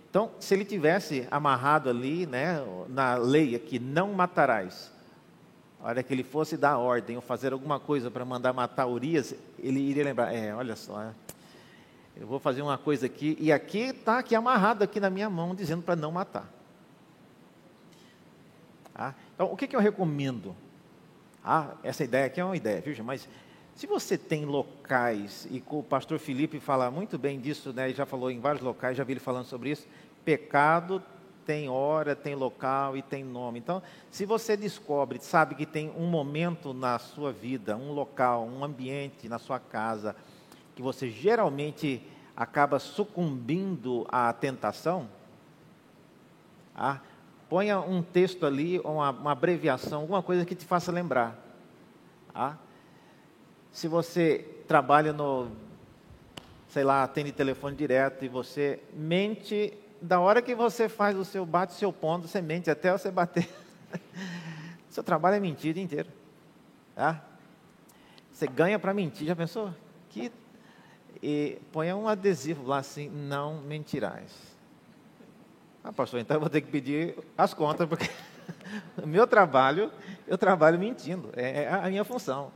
Então, se ele tivesse amarrado ali, né, na lei aqui, não matarás, a hora que ele fosse dar ordem ou fazer alguma coisa para mandar matar Urias, ele iria lembrar: É, olha só, é, eu vou fazer uma coisa aqui, e aqui está aqui amarrado aqui na minha mão, dizendo para não matar. Ah, então, o que, que eu recomendo? Ah, essa ideia aqui é uma ideia, viu, mas se você tem locais, e o pastor Felipe fala muito bem disso, né, já falou em vários locais, já vi ele falando sobre isso, pecado tem hora, tem local e tem nome. Então, se você descobre, sabe que tem um momento na sua vida, um local, um ambiente na sua casa, que você geralmente acaba sucumbindo à tentação, ah, Ponha um texto ali, uma, uma abreviação, alguma coisa que te faça lembrar. Tá? Se você trabalha no, sei lá, atende telefone direto e você mente, da hora que você faz o seu bate o seu ponto, você mente até você bater. seu trabalho é mentir o dia inteiro. Tá? Você ganha para mentir, já pensou? Que, e um adesivo lá assim, não mentirás. Ah, pastor, então eu vou ter que pedir as contas, porque o meu trabalho, eu trabalho mentindo, é, é a minha função.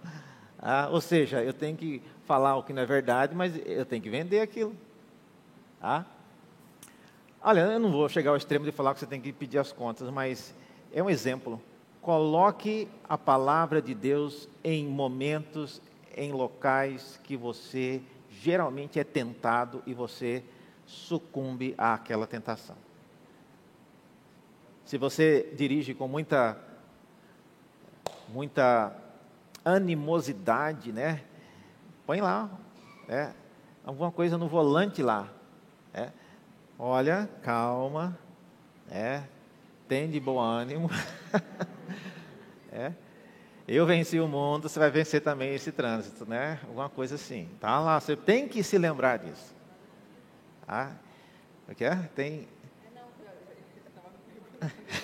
Ah, ou seja, eu tenho que falar o que não é verdade, mas eu tenho que vender aquilo. Ah? Olha, eu não vou chegar ao extremo de falar que você tem que pedir as contas, mas é um exemplo. Coloque a palavra de Deus em momentos, em locais que você geralmente é tentado e você sucumbe àquela tentação. Se você dirige com muita, muita animosidade, né? Põe lá, é, alguma coisa no volante lá. É. Olha, calma, é, tem de bom ânimo. é. Eu venci o mundo, você vai vencer também esse trânsito, né? Alguma coisa assim. Tá lá, você tem que se lembrar disso. Tá? O que é? Tem.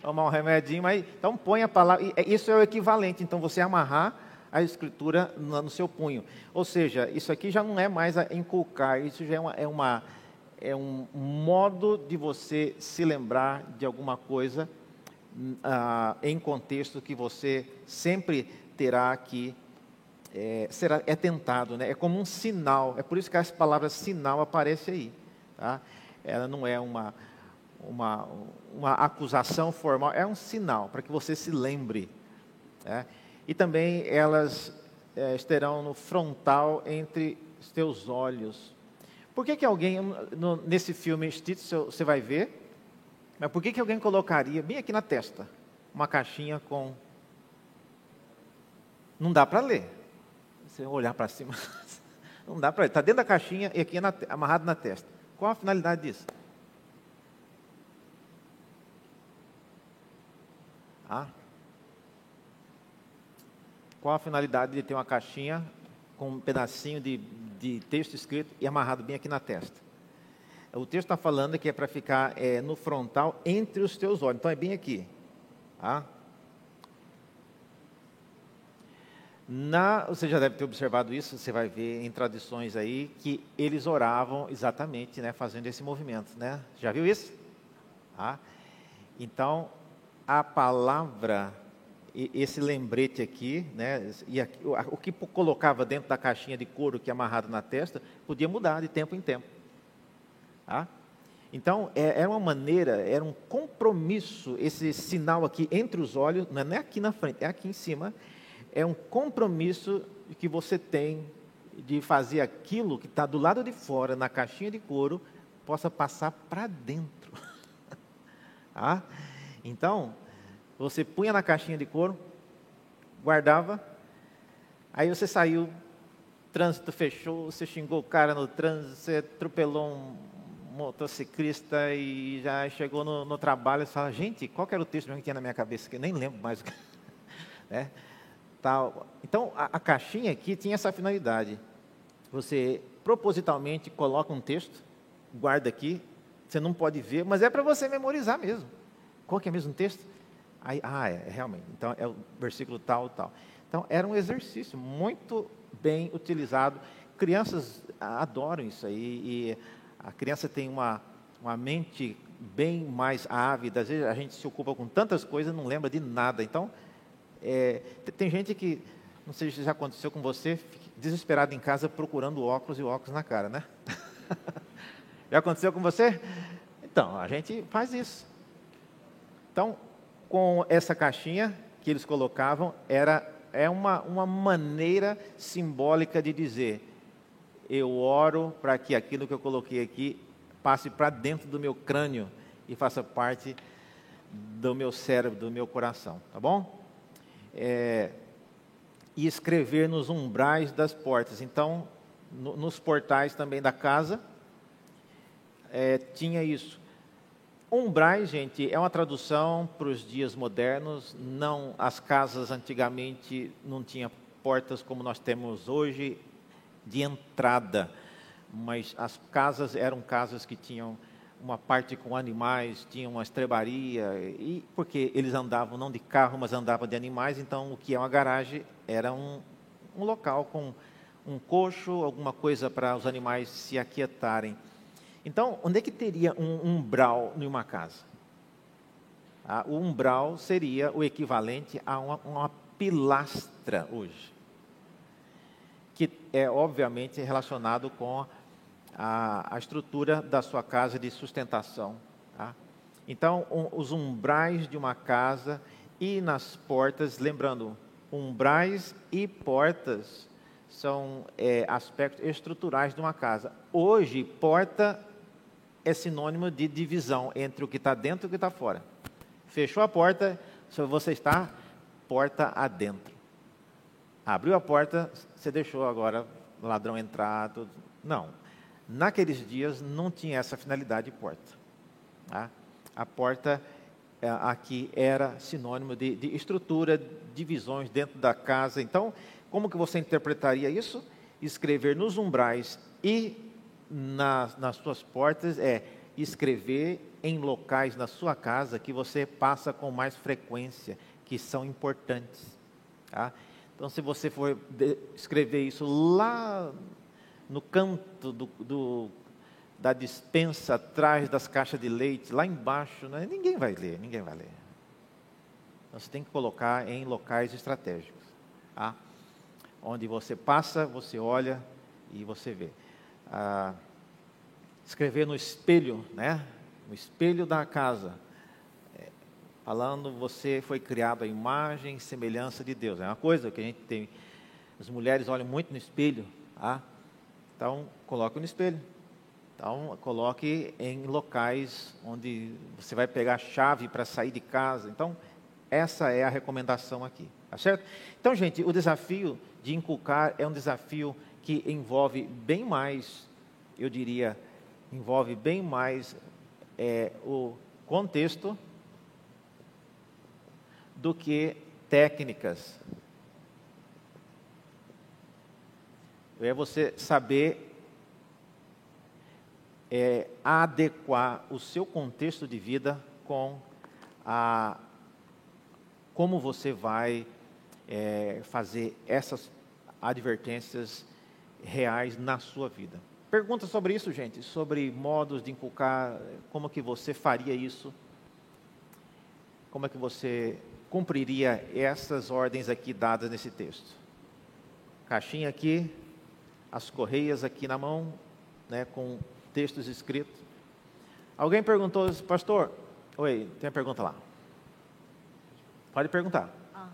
Tomar um remedinho, mas então põe a palavra. É, isso é o equivalente. Então você amarrar a escritura no, seu punho. Ou seja, isso aqui já não é mais a inculcar, isso já é, uma, é, uma, é um modo de você se lembrar de alguma coisa ah, em contexto que você sempre terá que é, será, é tentado, né? é como um sinal, é por isso que essa palavra sinal aparece aí. Tá? Ela não é uma, uma, uma acusação formal, é um sinal para que você se lembre. Né? E também elas é, estarão no frontal entre os teus olhos. Por que, que alguém, no, nesse filme Stitch, você vai ver, mas por que, que alguém colocaria bem aqui na testa uma caixinha com. Não dá para ler. Você olhar para cima, não dá para ler. Está dentro da caixinha e aqui é na, amarrado na testa. Qual a finalidade disso? Ah. Qual a finalidade de ter uma caixinha com um pedacinho de, de texto escrito e amarrado bem aqui na testa? O texto está falando que é para ficar é, no frontal entre os teus olhos. Então é bem aqui. Tá? Na, você já deve ter observado isso, você vai ver em tradições aí que eles oravam exatamente, né, fazendo esse movimento, né? Já viu isso? Tá? Então, a palavra, esse lembrete aqui, né, e aqui, o que colocava dentro da caixinha de couro que é amarrado na testa, podia mudar de tempo em tempo. Tá? Então, é, era uma maneira, era um compromisso, esse sinal aqui entre os olhos, não é aqui na frente, é aqui em cima, é um compromisso que você tem de fazer aquilo que está do lado de fora, na caixinha de couro, possa passar para dentro. tá? Então, você punha na caixinha de couro, guardava, aí você saiu, trânsito fechou, você xingou o cara no trânsito, você atropelou um motociclista e já chegou no, no trabalho e fala, gente, qual era o texto que tinha na minha cabeça? Que nem lembro mais. né? Tal. Então, a, a caixinha aqui tinha essa finalidade. Você propositalmente coloca um texto, guarda aqui, você não pode ver, mas é para você memorizar mesmo. Qual que é o mesmo texto? Aí, ah, é, é, realmente. Então, é o versículo tal, tal. Então, era um exercício muito bem utilizado. Crianças adoram isso aí. E a criança tem uma, uma mente bem mais ávida, às vezes a gente se ocupa com tantas coisas não lembra de nada. Então, é, tem gente que, não sei se já aconteceu com você, desesperado em casa procurando óculos e óculos na cara, né? já aconteceu com você? Então, a gente faz isso. Então, com essa caixinha que eles colocavam, era é uma, uma maneira simbólica de dizer: eu oro para que aquilo que eu coloquei aqui passe para dentro do meu crânio e faça parte do meu cérebro, do meu coração, tá bom? É, e escrever nos umbrais das portas. Então, no, nos portais também da casa, é, tinha isso. Umbrais, gente, é uma tradução para os dias modernos. Não, as casas antigamente não tinham portas como nós temos hoje de entrada, mas as casas eram casas que tinham uma parte com animais, tinham uma estrebaria, e porque eles andavam não de carro, mas andavam de animais, então o que é uma garagem era um, um local com um coxo, alguma coisa para os animais se aquietarem. Então, onde é que teria um umbral em uma casa? Ah, o umbral seria o equivalente a uma, uma pilastra hoje que é obviamente relacionado com a, a estrutura da sua casa de sustentação. Tá? Então, um, os umbrais de uma casa e nas portas, lembrando, umbrais e portas são é, aspectos estruturais de uma casa. Hoje, porta é sinônimo de divisão entre o que está dentro e o que está fora. Fechou a porta, você está porta adentro. Abriu a porta, você deixou agora ladrão entrar. Tudo. Não. Naqueles dias não tinha essa finalidade de porta. Tá? A porta é, aqui era sinônimo de, de estrutura, divisões dentro da casa. Então, como que você interpretaria isso? Escrever nos umbrais e nas, suas portas é escrever em locais na sua casa que você passa com mais frequência, que são importantes. Tá? Então, se você for escrever isso lá no canto do, do, da dispensa, atrás das caixas de leite, lá embaixo, né, ninguém vai ler, ninguém vai ler. Então, você tem que colocar em locais estratégicos. Tá? Onde você passa, você olha e você vê. Escrever no espelho, né? No espelho da casa. É, falando, você foi criado à imagem e semelhança de Deus. É uma coisa que a gente tem. As mulheres olham muito no espelho. Tá? Então, coloque no espelho. Então, coloque em locais onde você vai pegar a chave para sair de casa. Então, essa é a recomendação aqui. Tá certo? Então, gente, o desafio de inculcar é um desafio que envolve bem mais, eu diria, envolve bem mais é, o contexto do que técnicas. É você saber é, adequar o seu contexto de vida com a como você vai é, fazer essas advertências reais na sua vida. Pergunta sobre isso, gente, sobre modos de inculcar, como que você faria isso? Como é que você cumpriria essas ordens aqui dadas nesse texto? Caixinha aqui, as correias aqui na mão, né, com textos escritos. Alguém perguntou, pastor? Oi, tem uma pergunta lá. Pode perguntar. Ah,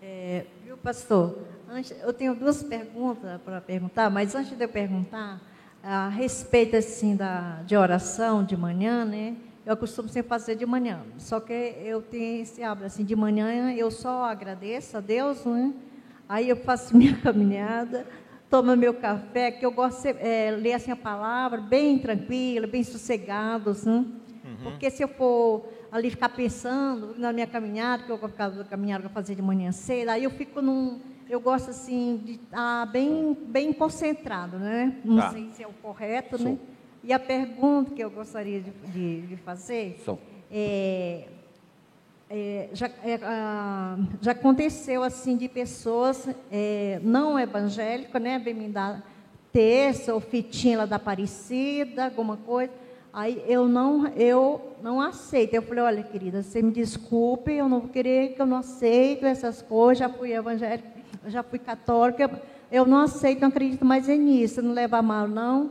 é, viu, pastor? Antes, eu tenho duas perguntas para perguntar, mas antes de eu perguntar, a respeito assim da, de oração de manhã, né? Eu costumo sempre fazer de manhã. Só que eu tenho esse hábito assim, de manhã eu só agradeço a Deus, né? Aí eu faço minha caminhada, tomo meu café, que eu gosto de é, ler assim a palavra bem tranquila, bem sossegado, assim. Uhum. Porque se eu for ali ficar pensando na minha caminhada, que eu vou ficar caminhada para fazer de manhã cedo, aí eu fico num eu gosto assim de estar bem, bem concentrado, né? Não tá. sei se é o correto, né? E a pergunta que eu gostaria de, de, de fazer é, é, já, é, ah, já aconteceu assim de pessoas é, não evangélicas, né? Vem me dar terça ou fitinha lá da Aparecida, alguma coisa. Aí eu não, eu não aceito. Eu falei, olha, querida, você me desculpe, eu não vou querer que eu não aceito essas coisas, já fui evangélica já fui católica, eu não aceito, não acredito mais nisso, não leva mal, não.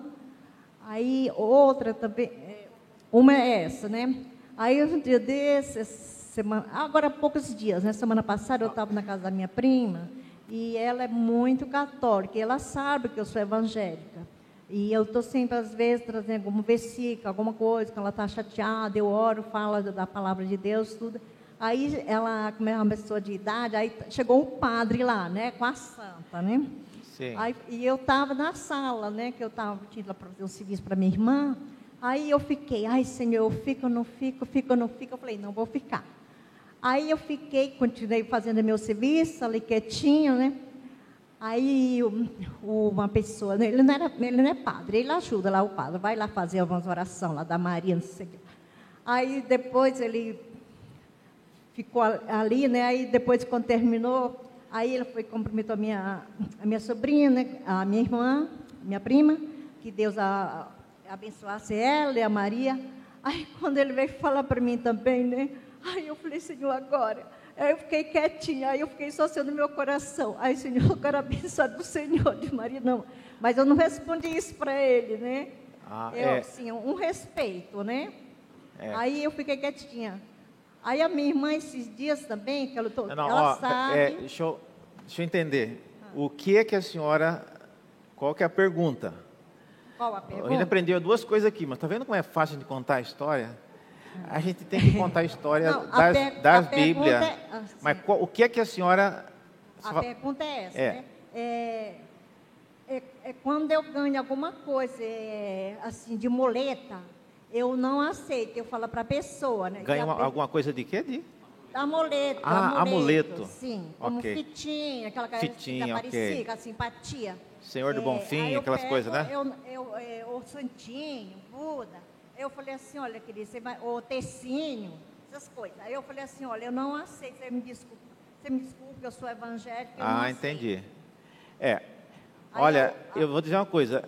Aí outra também, é, uma é essa, né? Aí um dia desses, semana, agora há poucos dias, né? Semana passada eu estava na casa da minha prima e ela é muito católica, ela sabe que eu sou evangélica. E eu estou sempre, às vezes, trazendo algum versículo, alguma coisa, que ela está chateada, eu oro, falo da palavra de Deus, tudo. Aí ela, como é uma pessoa de idade, aí chegou o padre lá, né, com a santa, né? Sim. Aí, e eu estava na sala, né, que eu estava tinha para fazer um serviço para minha irmã. Aí eu fiquei, ai Senhor, eu fico, não fico, fico, não fico. Eu falei, não vou ficar. Aí eu fiquei, continuei fazendo meu serviço, ali quietinho, né? Aí uma pessoa, ele não, era, ele não é padre, ele ajuda lá o padre, vai lá fazer algumas orações lá da Maria, não sei o quê. Aí depois ele ficou ali, né? Aí depois, quando terminou, aí ele foi cumprimentou a minha, a minha sobrinha, né? A minha irmã, minha prima, que Deus a, a abençoasse ela e a Maria. Aí quando ele veio falar para mim também, né? Aí eu falei, Senhor, agora. Aí eu fiquei quietinha, aí eu fiquei só sendo no meu coração. Aí, Senhor, eu quero abençoar do Senhor, de Maria, não. Mas eu não respondi isso para ele, né? Ah, eu, é. assim, um respeito, né? É. Aí eu fiquei quietinha. Aí a minha irmã, esses dias também, que ela, tô, Não, ela ó, sabe. é, deixa, eu, deixa eu entender. O que é que a senhora. Qual que é a pergunta? Qual a A gente pergunta? aprendeu duas coisas aqui, mas tá vendo como é fácil de contar a história? A gente tem que contar a história Não, das, das a pergunta Bíblias. é- ah, mas qual- o que é que a senhora. A pergunta é essa, É. né? É, é- é quando eu ganho alguma coisa, é, assim, de muleta, eu não aceito. Eu falo para a pessoa, né? Ganha que uma- pe- alguma coisa de quê? De? Amuleto, Ah, amuleto. Sim, como fitinha, aquela coisa Fitinha, da ok. Aparecida, a simpatia. Senhor do É, Bonfim, aí eu aquelas pego, coisas, né? Eu, eu, é, o Santinho, Buda. Eu falei assim, olha, querida, você vai, o Tecinho, essas coisas. Aí eu falei assim, olha, eu não aceito, você me desculpa, você me desculpa, eu sou evangélica, eu Ah, entendi. É. Olha, eu- eu vou dizer uma coisa.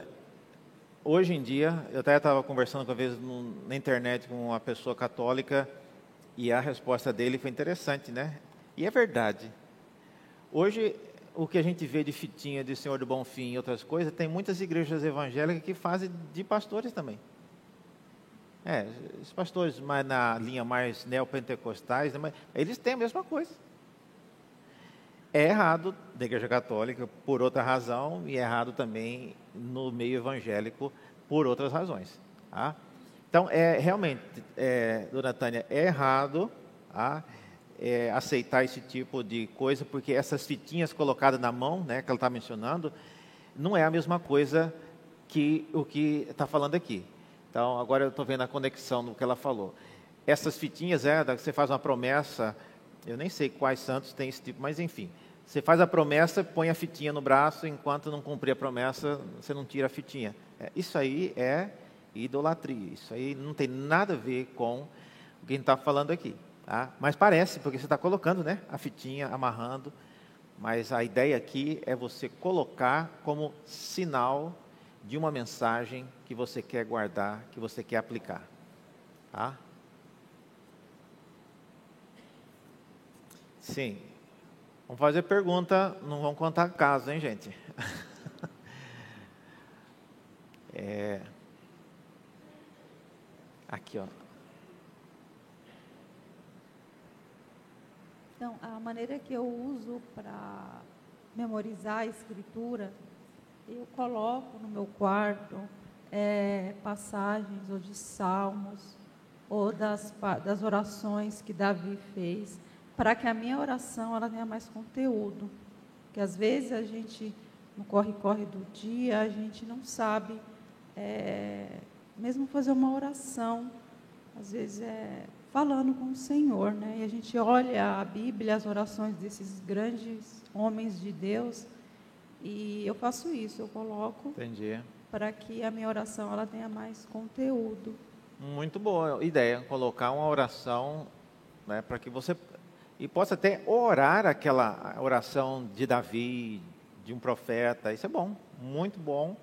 Hoje em dia, eu até estava conversando uma vez na internet com uma pessoa católica e a resposta dele foi interessante, né? E é verdade. Hoje, o que a gente vê de fitinha de Senhor do Bonfim e outras coisas, tem muitas igrejas evangélicas que fazem de pastores também. É, os pastores mais na linha mais neopentecostais, né, eles têm a mesma coisa. É errado da Igreja Católica por outra razão e é errado também no meio evangélico por outras razões. Tá? Então, é realmente, é, dona Tânia, é errado tá? É, aceitar esse tipo de coisa, porque essas fitinhas colocadas na mão, né, que ela está mencionando, não é a mesma coisa que o que está falando aqui. Então, agora eu estou vendo a conexão no que ela falou. Essas fitinhas, é, você faz uma promessa, eu nem sei quais santos têm esse tipo, mas enfim. Você faz a promessa, põe a fitinha no braço, enquanto não cumprir a promessa, você não tira a fitinha. É, isso aí é idolatria. Isso aí não tem nada a ver com o que a gente está falando aqui. Tá? Mas parece, porque você está colocando né, a fitinha, amarrando. Mas a ideia aqui é você colocar como sinal de uma mensagem que você quer guardar, que você quer aplicar. Tá? Sim. Vamos fazer pergunta, não vamos contar caso, hein, gente? É... Aqui, ó. Então, a maneira que eu uso para memorizar a escritura, eu coloco no meu quarto é, passagens ou de salmos ou das, das orações que Davi fez, para que a minha oração ela tenha mais conteúdo. Porque às vezes a gente, no corre-corre do dia, a gente não sabe é, mesmo fazer uma oração, às vezes é falando com o Senhor, né? E a gente olha a Bíblia, as orações desses grandes homens de Deus, e eu faço isso, eu coloco para que a minha oração ela tenha mais conteúdo. Muito boa ideia, colocar uma oração né, para que você. E possa até orar aquela oração de Davi, de um profeta. Isso é bom, muito bom.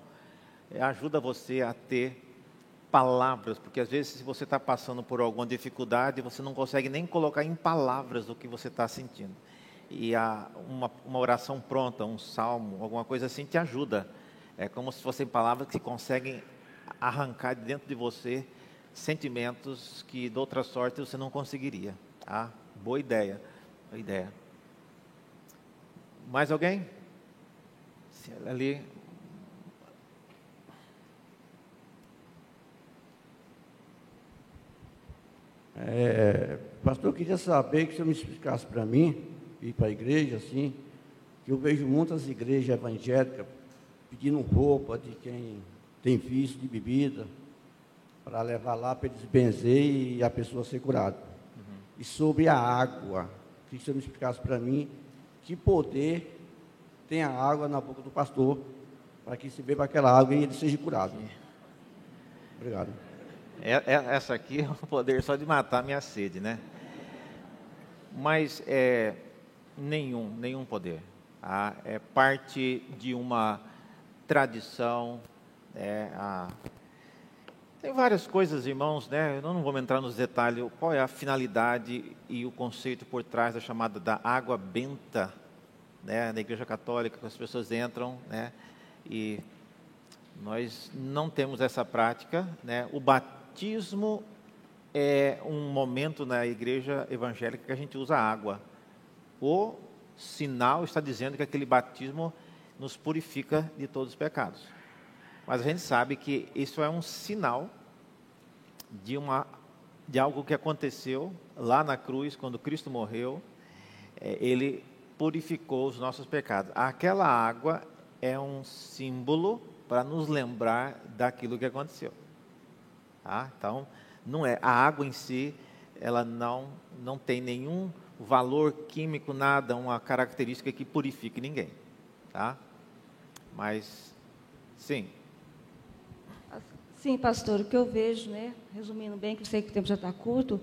É, ajuda você a ter palavras, porque às vezes, se você está passando por alguma dificuldade, você não consegue nem colocar em palavras o que você está sentindo. E a, uma, uma oração pronta, um salmo, alguma coisa assim, te ajuda. É como se fossem palavras que conseguem arrancar de dentro de você sentimentos que de outra sorte você não conseguiria. Tá? Boa ideia. Boa ideia. Mais alguém? Se ela Ali. É, pastor, eu queria saber que o senhor me explicasse para mim, e para a igreja, assim, que eu vejo muitas igrejas evangélicas pedindo roupa de quem tem vício de bebida, para levar lá para eles benzer e a pessoa ser curada. E sobre a água, que o senhor me explicasse para mim que poder tem a água na boca do pastor, para que se beba aquela água e ele seja curado. Obrigado. É- é- essa aqui é o poder só de matar a minha sede, né? Mas é, nenhum, nenhum poder. tá? É parte de uma tradição. é, a- Tem várias coisas, irmãos, né? Eu não vou entrar nos detalhes. Qual é a finalidade e o conceito por trás da chamada da água benta, né? Na Igreja Católica, que as pessoas entram, né? E nós não temos essa prática, né? O batismo é um momento na igreja evangélica que a gente usa água. O sinal está dizendo que aquele batismo nos purifica de todos os pecados. Mas a gente sabe que isso é um sinal de, uma, de algo que aconteceu lá na cruz, quando Cristo morreu. É, ele purificou os nossos pecados. Aquela água é um símbolo para nos lembrar daquilo que aconteceu. Tá? Então, não é a água em si, ela não não tem nenhum valor químico, nada, uma característica que purifique ninguém, tá? Mas, sim. Sim, pastor, o que eu vejo, né, resumindo bem, que eu sei que o tempo já está curto,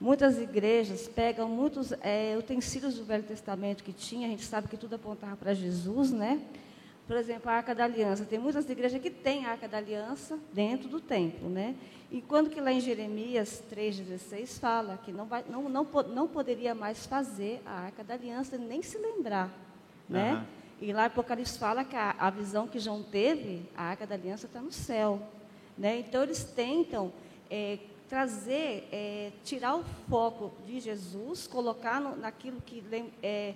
muitas igrejas pegam muitos é, utensílios do Velho Testamento que tinha, a gente sabe que tudo apontava para Jesus, né? Por exemplo, a Arca da Aliança. Tem muitas igrejas que têm a Arca da Aliança dentro do templo, né? E quando que lá em Jeremias 3,16 fala que não, vai, não, não, não poderia mais fazer a Arca da Aliança, nem se lembrar, né? Uhum. E lá Apocalipse fala que a, a visão que João teve, a Arca da Aliança está no céu. Né? Então, eles tentam é, trazer, é, tirar o foco de Jesus, colocar no, naquilo que... É,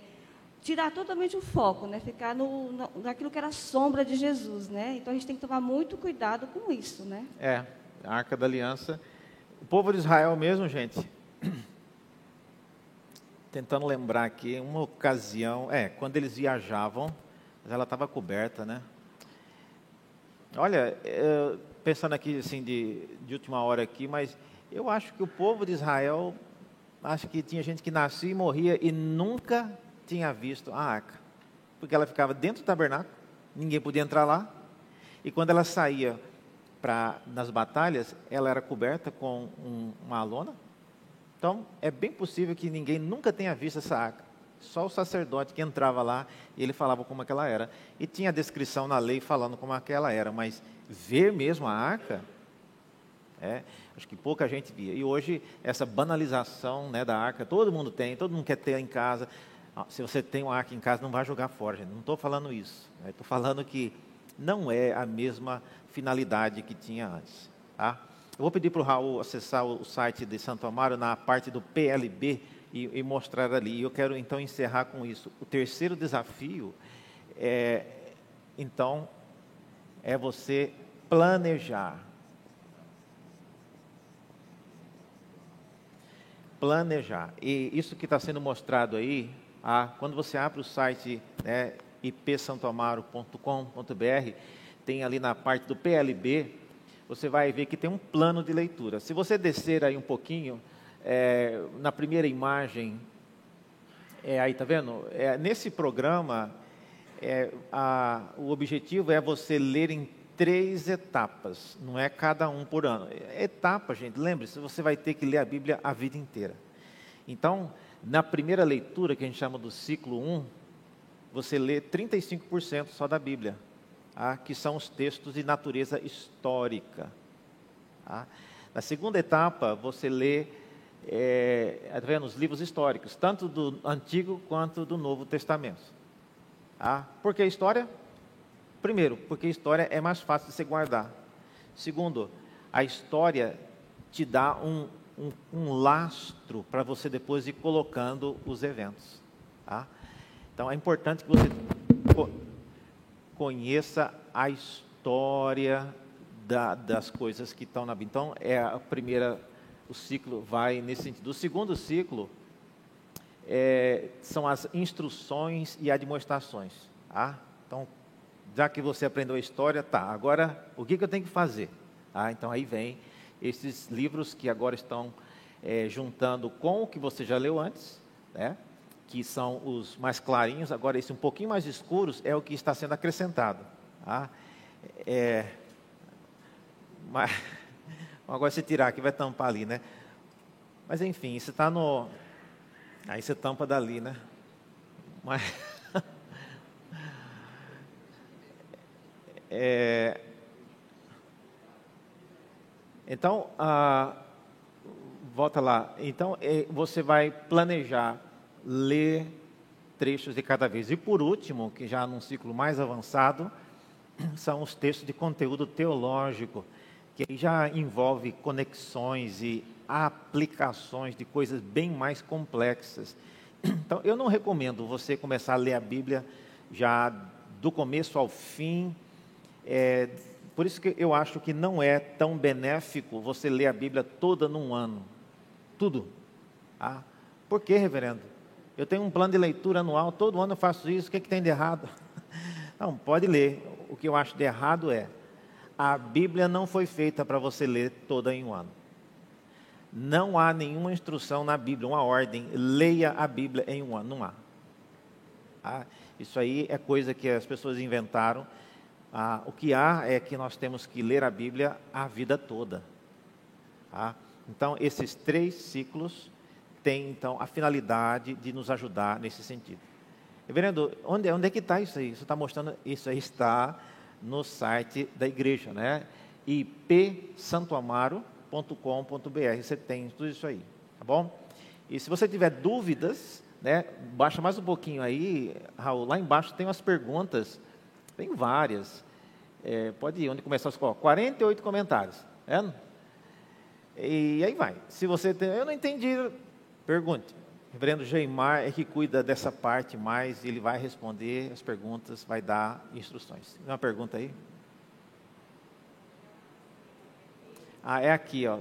tirar totalmente o foco, né? Ficar no, no, naquilo que era a sombra de Jesus, né? Então a gente tem que tomar muito cuidado com isso, né? É, a Arca da Aliança. O povo de Israel mesmo, gente, tentando lembrar aqui, uma ocasião, é, quando eles viajavam, ela estava coberta, né? Olha, é, pensando aqui assim de, de última hora aqui, mas eu acho que o povo de Israel, acho que tinha gente que nascia e morria e nunca tinha visto a arca, porque ela ficava dentro do tabernáculo, ninguém podia entrar lá, e quando ela saía para nas batalhas, ela era coberta com um, uma lona. Então, é bem possível que ninguém nunca tenha visto essa arca. Só o sacerdote que entrava lá ele falava como aquela era. E tinha a descrição na lei falando como aquela era, mas ver mesmo a arca, é, acho que pouca gente via. E hoje, essa banalização né, da arca, todo mundo tem, todo mundo quer ter em casa. Ah, se você tem uma arca em casa, não vai jogar fora, gente. Não estou falando isso. Estou falando que não é a mesma finalidade que tinha antes. Tá? Eu vou pedir para o Raul acessar o site de Santo Amaro na parte do PLB e, e mostrar ali. E eu quero então encerrar com isso. O terceiro desafio é, então, é você planejar. Planejar. E isso que está sendo mostrado aí ah, quando você abre o site né, ipsantoamaro.com.br, tem ali na parte do PLB, você vai ver que tem um plano de leitura. Se você descer aí um pouquinho, é, na primeira imagem, é, aí tá vendo? É, nesse programa, é, a, o objetivo é você ler em três etapas, não é cada um por ano. É etapa, gente, lembre-se, você vai ter que ler a Bíblia a vida inteira. Então, na primeira leitura, que a gente chama do ciclo 1, você lê 35% só da Bíblia, tá? que são os textos de natureza histórica. Tá? Na segunda etapa, você lê é, tá os livros históricos, tanto do Antigo quanto do Novo Testamento. Tá? Por que história? Primeiro, porque história é mais fácil de se guardar. Segundo, a história te dá um, um, um lastro para você depois ir colocando os eventos. Tá? Então é importante que você conheça a história da, das coisas que estão na Bíblia. Então é a primeira, o ciclo vai nesse sentido. O segundo ciclo é, são as instruções e admoestações. Tá? Então, já que você aprendeu a história, tá. Agora, o que, que eu tenho que fazer? Tá? Então aí vem esses livros que agora estão é, juntando com o que você já leu antes, né? que são os mais clarinhos, agora esse um pouquinho mais escuros é o que está sendo acrescentado. Tá? É, mas, agora você tirar aqui vai tampar ali, né? Mas enfim, isso está no. Aí você tampa dali, né? Mas. é, então, ah, volta lá. Então, é, você vai planejar ler trechos de cada vez. E por último, que já num ciclo mais avançado, são os textos de conteúdo teológico, que já envolve conexões e aplicações de coisas bem mais complexas. Então, eu não recomendo você começar a ler a Bíblia já do começo ao fim, é, Por isso que eu acho que não é tão benéfico você ler a Bíblia toda num ano. Tudo. Ah, por que, reverendo? Eu tenho um plano de leitura anual, todo ano eu faço isso, o que, que tem de errado? Não, pode ler. O que eu acho de errado é, a Bíblia não foi feita para você ler toda em um ano. Não há nenhuma instrução na Bíblia, uma ordem, leia a Bíblia em um ano, não há. Ah, isso aí é coisa que as pessoas inventaram. Ah, o que há é que nós temos que ler a Bíblia a vida toda. Ah, então, esses três ciclos têm, então, a finalidade de nos ajudar nesse sentido. Reverendo, onde, onde é que está isso aí? Isso está mostrando, isso aí está no site da igreja, né? ipsantoamaro.com.br. Você tem tudo isso aí, tá bom? E se você tiver dúvidas, né, baixa mais um pouquinho aí, Raul. Lá embaixo tem umas perguntas, tem várias. É, pode ir, onde começar os 48 comentários, é? E aí vai. Se você tem, eu não entendi, pergunte. Reverendo Geimar é que cuida dessa parte mais, ele vai responder as perguntas, vai dar instruções. Tem uma pergunta aí? Ah, é aqui, ó.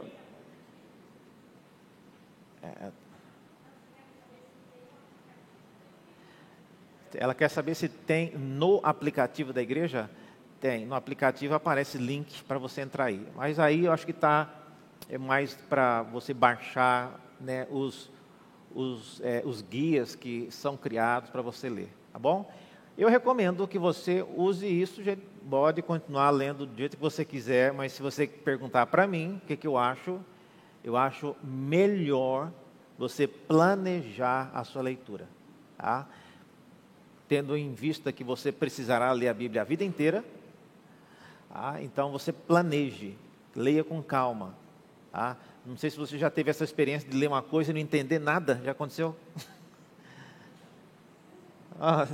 É, ela quer saber se tem no aplicativo da igreja. Tem, no aplicativo aparece link para você entrar aí. Mas aí eu acho que está é mais para você baixar né, os, os, é, os guias que são criados para você ler, tá bom? Eu recomendo que você use isso, pode continuar lendo do jeito que você quiser, mas se você perguntar para mim o que, que eu acho, eu acho melhor você planejar a sua leitura, tá? Tendo em vista que você precisará ler a Bíblia a vida inteira, tá? então você planeje, leia com calma, tá? Não sei se você já teve essa experiência de ler uma coisa e não entender nada. Já aconteceu? ah,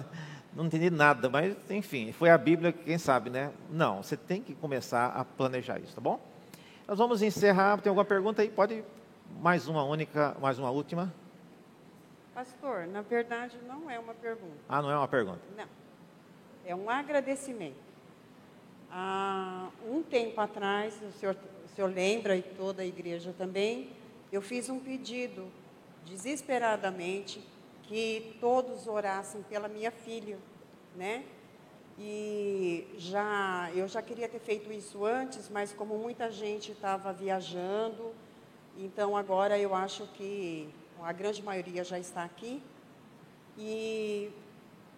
não entendi nada, mas enfim, foi a Bíblia, quem sabe, né? Não, você tem que começar a planejar isso, tá bom? Nós vamos encerrar. Tem alguma pergunta aí? Pode mais uma única, mais uma última. Pastor, na verdade não é uma pergunta. Ah, não é uma pergunta? Não. É um agradecimento. Há um tempo atrás, o senhor o senhor lembra, e toda a igreja também, eu fiz um pedido, desesperadamente, que todos orassem pela minha filha, né? E já, eu já queria ter feito isso antes, mas como muita gente estava viajando, então agora eu acho que a grande maioria já está aqui. E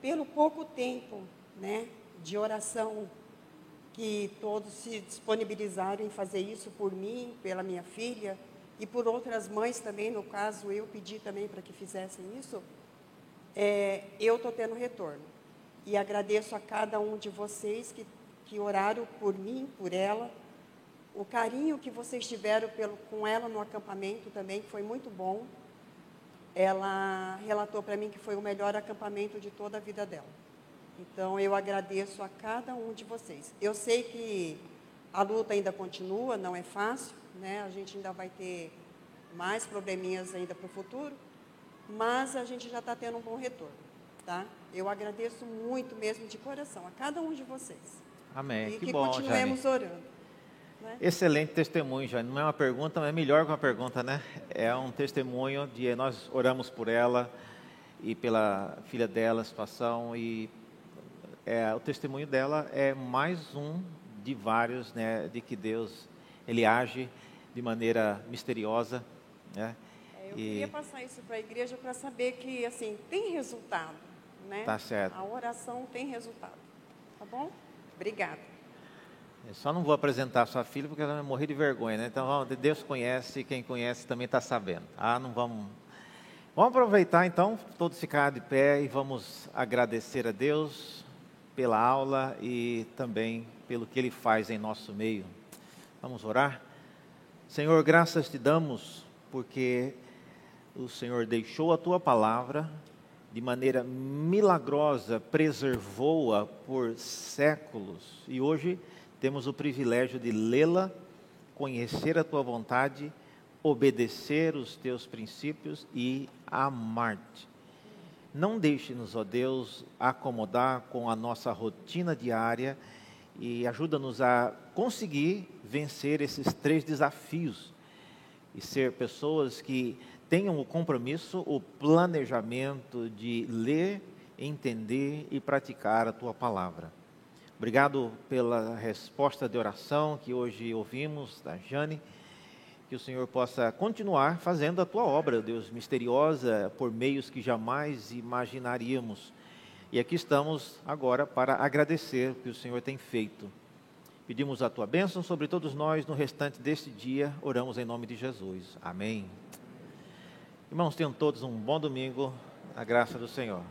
pelo pouco tempo, né, de oração que todos se disponibilizaram em fazer isso por mim, pela minha filha e por outras mães também, no caso eu pedi também para que fizessem isso, é, eu estou tendo retorno. E agradeço a cada um de vocês que, que oraram por mim, por ela, o carinho que vocês tiveram pelo, com ela no acampamento também, foi muito bom. Ela relatou para mim que foi o melhor acampamento de toda a vida dela. Então, eu agradeço a cada um de vocês. Eu sei que a luta ainda continua, não é fácil, né? A gente ainda vai ter mais probleminhas ainda para o futuro, mas a gente já está tendo um bom retorno, tá? Eu agradeço muito mesmo de coração a cada um de vocês. Amém. E que, que bom, continuemos Jane. orando. Né? Excelente testemunho, Jane. Não é uma pergunta, mas é melhor que uma pergunta, né? É um testemunho de nós oramos por ela e pela filha dela, a situação e é, o testemunho dela é mais um de vários, né, de que Deus ele age de maneira misteriosa, né? É, eu e... queria passar isso para a igreja para saber que assim tem resultado, né? Tá certo. A oração tem resultado, tá bom? Obrigada. Eu só não vou apresentar a sua filha porque ela vai morrer de vergonha, né? Então, Deus conhece, quem conhece também está sabendo. Ah, não vamos. Vamos aproveitar então, todos ficar de pé e vamos agradecer a Deus pela aula e também pelo que Ele faz em nosso meio. Vamos orar? Senhor, graças te damos porque o Senhor deixou a tua palavra de maneira milagrosa, preservou-a por séculos e hoje temos o privilégio de lê-la, conhecer a tua vontade, obedecer os teus princípios e amar-te. Não deixe-nos, ó Deus, acomodar com a nossa rotina diária e ajuda-nos a conseguir vencer esses três desafios e ser pessoas que tenham o compromisso, o planejamento de ler, entender e praticar a tua palavra. Obrigado pela resposta de oração que hoje ouvimos da Jane. Que o Senhor possa continuar fazendo a tua obra, Deus, misteriosa, por meios que jamais imaginaríamos. E aqui estamos agora para agradecer o que o Senhor tem feito. Pedimos a tua bênção sobre todos nós no restante deste dia. Oramos em nome de Jesus. Amém. Irmãos, tenham todos um bom domingo, a graça do Senhor.